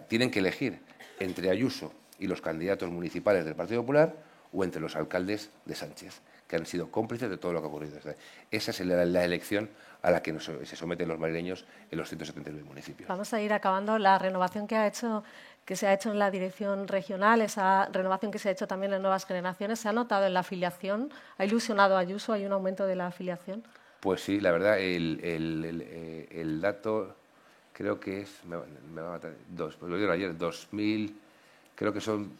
tienen que elegir entre Ayuso y los candidatos municipales del Partido Popular o entre los alcaldes de Sánchez, que han sido cómplices de todo lo que ha ocurrido. Esa es la elección a la que se someten los madrileños en los 179 municipios. Vamos a ir acabando la renovación que ha hecho que se ha hecho en la dirección regional, esa renovación que se ha hecho también en nuevas generaciones, ¿se ha notado en la afiliación? ¿Ha ilusionado a Ayuso? ¿Hay un aumento de la afiliación? Pues sí, la verdad, el, el, el, eh, el dato creo que es, me, me, va a matar, dos, pues lo dieron ayer, 2.000, creo que son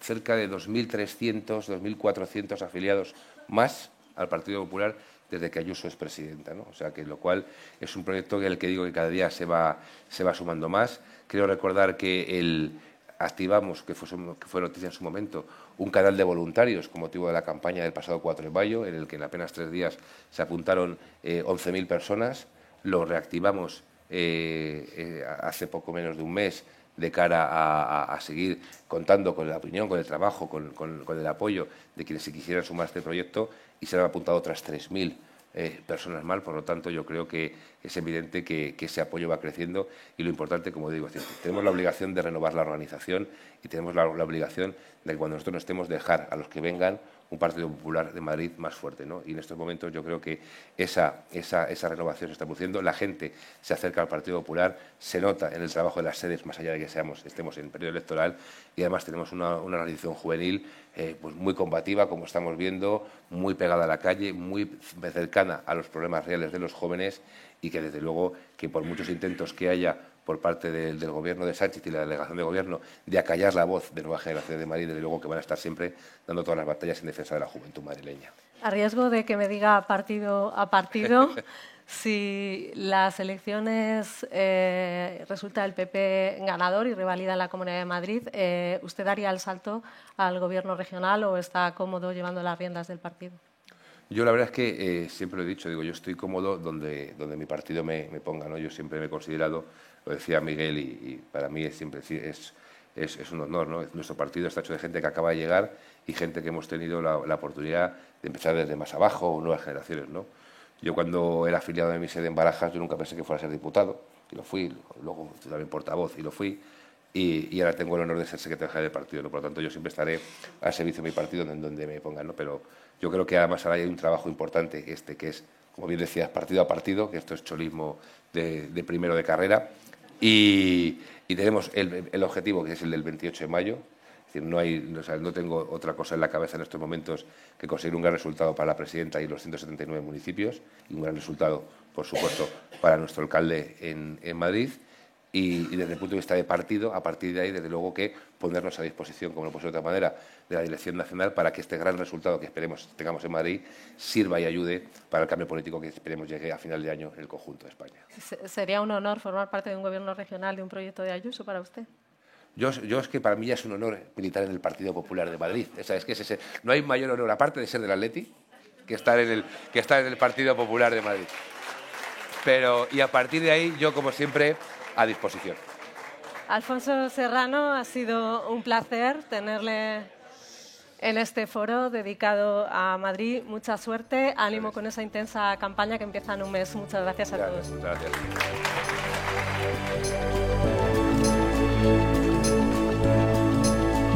cerca de 2.300, 2.400 afiliados más al Partido Popular desde que Ayuso es presidenta. ¿no? O sea, que lo cual es un proyecto en el que digo que cada día se va, se va sumando más. Creo recordar que el, activamos, que fue, noticia en su momento, un canal de voluntarios con motivo de la campaña del pasado 4 de mayo, en el que en apenas tres días se apuntaron eh, 11.000 personas. Lo reactivamos eh, eh, hace poco menos de un mes de cara a, seguir contando con la opinión, con el trabajo, con, con, con, el apoyo de quienes se quisieran sumar a este proyecto y se han apuntado otras 3.000 eh, personas más. Por lo tanto, yo creo que es evidente que, ese apoyo va creciendo y lo importante, como digo, es decir, tenemos la obligación de renovar la organización y tenemos la, obligación de que cuando nosotros no estemos dejar a los que vengan un Partido Popular de Madrid más fuerte. ¿no? Y en estos momentos yo creo que esa, esa, esa, renovación se está produciendo. La gente se acerca al Partido Popular, se nota en el trabajo de las sedes, más allá de que seamos, estemos en periodo electoral, y además tenemos una, una organización juvenil eh, pues muy combativa, como estamos viendo, muy pegada a la calle, muy cercana a los problemas reales de los jóvenes y que desde luego que por muchos intentos que haya por parte del, del, Gobierno de Sánchez y la delegación de Gobierno de acallar la voz de Nueva Generación de Madrid, desde luego que van a estar siempre dando todas las batallas en defensa de la juventud madrileña. A riesgo de que me diga partido a partido, si las elecciones eh, resulta el PP ganador y revalida en la Comunidad de Madrid, eh, ¿usted daría el salto al Gobierno regional o está cómodo llevando las riendas del partido? Yo la verdad es que eh, siempre lo he dicho, digo, yo estoy cómodo donde, donde mi partido me, me ponga, ¿no? Yo siempre me he considerado lo decía Miguel y, y para mí es siempre es, es, es, un honor. ¿no? Nuestro partido está hecho de gente que acaba de llegar y gente que hemos tenido la, la oportunidad de empezar desde más abajo, nuevas generaciones. ¿no? Yo cuando era afiliado de mi sede en Barajas, yo nunca pensé que fuera a ser diputado, y lo fui, luego también portavoz, y lo fui, y, y ahora tengo el honor de ser secretario del partido. ¿no? Por lo tanto, yo siempre estaré al servicio de mi partido en donde me pongan, ¿no? pero yo creo que además ahora hay un trabajo importante, este que es, como bien decías, partido a partido, que esto es cholismo de, de primero de carrera, y, tenemos el, el, objetivo que es el del 28 de mayo. Es decir, no, hay, o sea, no tengo otra cosa en la cabeza en estos momentos que conseguir un gran resultado para la presidenta y los 179 municipios y un gran resultado, por supuesto, para nuestro alcalde en Madrid. Y, y, desde el punto de vista de partido, a partir de ahí, desde luego que ponernos a disposición, como no puede ser de otra manera, de la Dirección Nacional para que este gran resultado que esperemos tengamos en Madrid sirva y ayude para el cambio político que esperemos llegue a final de año en el conjunto de España. ¿Sería un honor formar parte de un gobierno regional de un proyecto de Ayuso para usted? Yo, yo, es que para mí ya es un honor militar en el Partido Popular de Madrid. O sea, es que es ese, no hay mayor honor, aparte de ser del Atleti, que estar en el, que estar en el Partido Popular de Madrid. Pero, y a partir de ahí, yo, como siempre, a disposición. Alfonso Serrano, ha sido un placer tenerle en este foro dedicado a Madrid. Mucha suerte, ánimo gracias. con esa intensa campaña que empieza en un mes. Muchas gracias a gracias, todos. Gracias.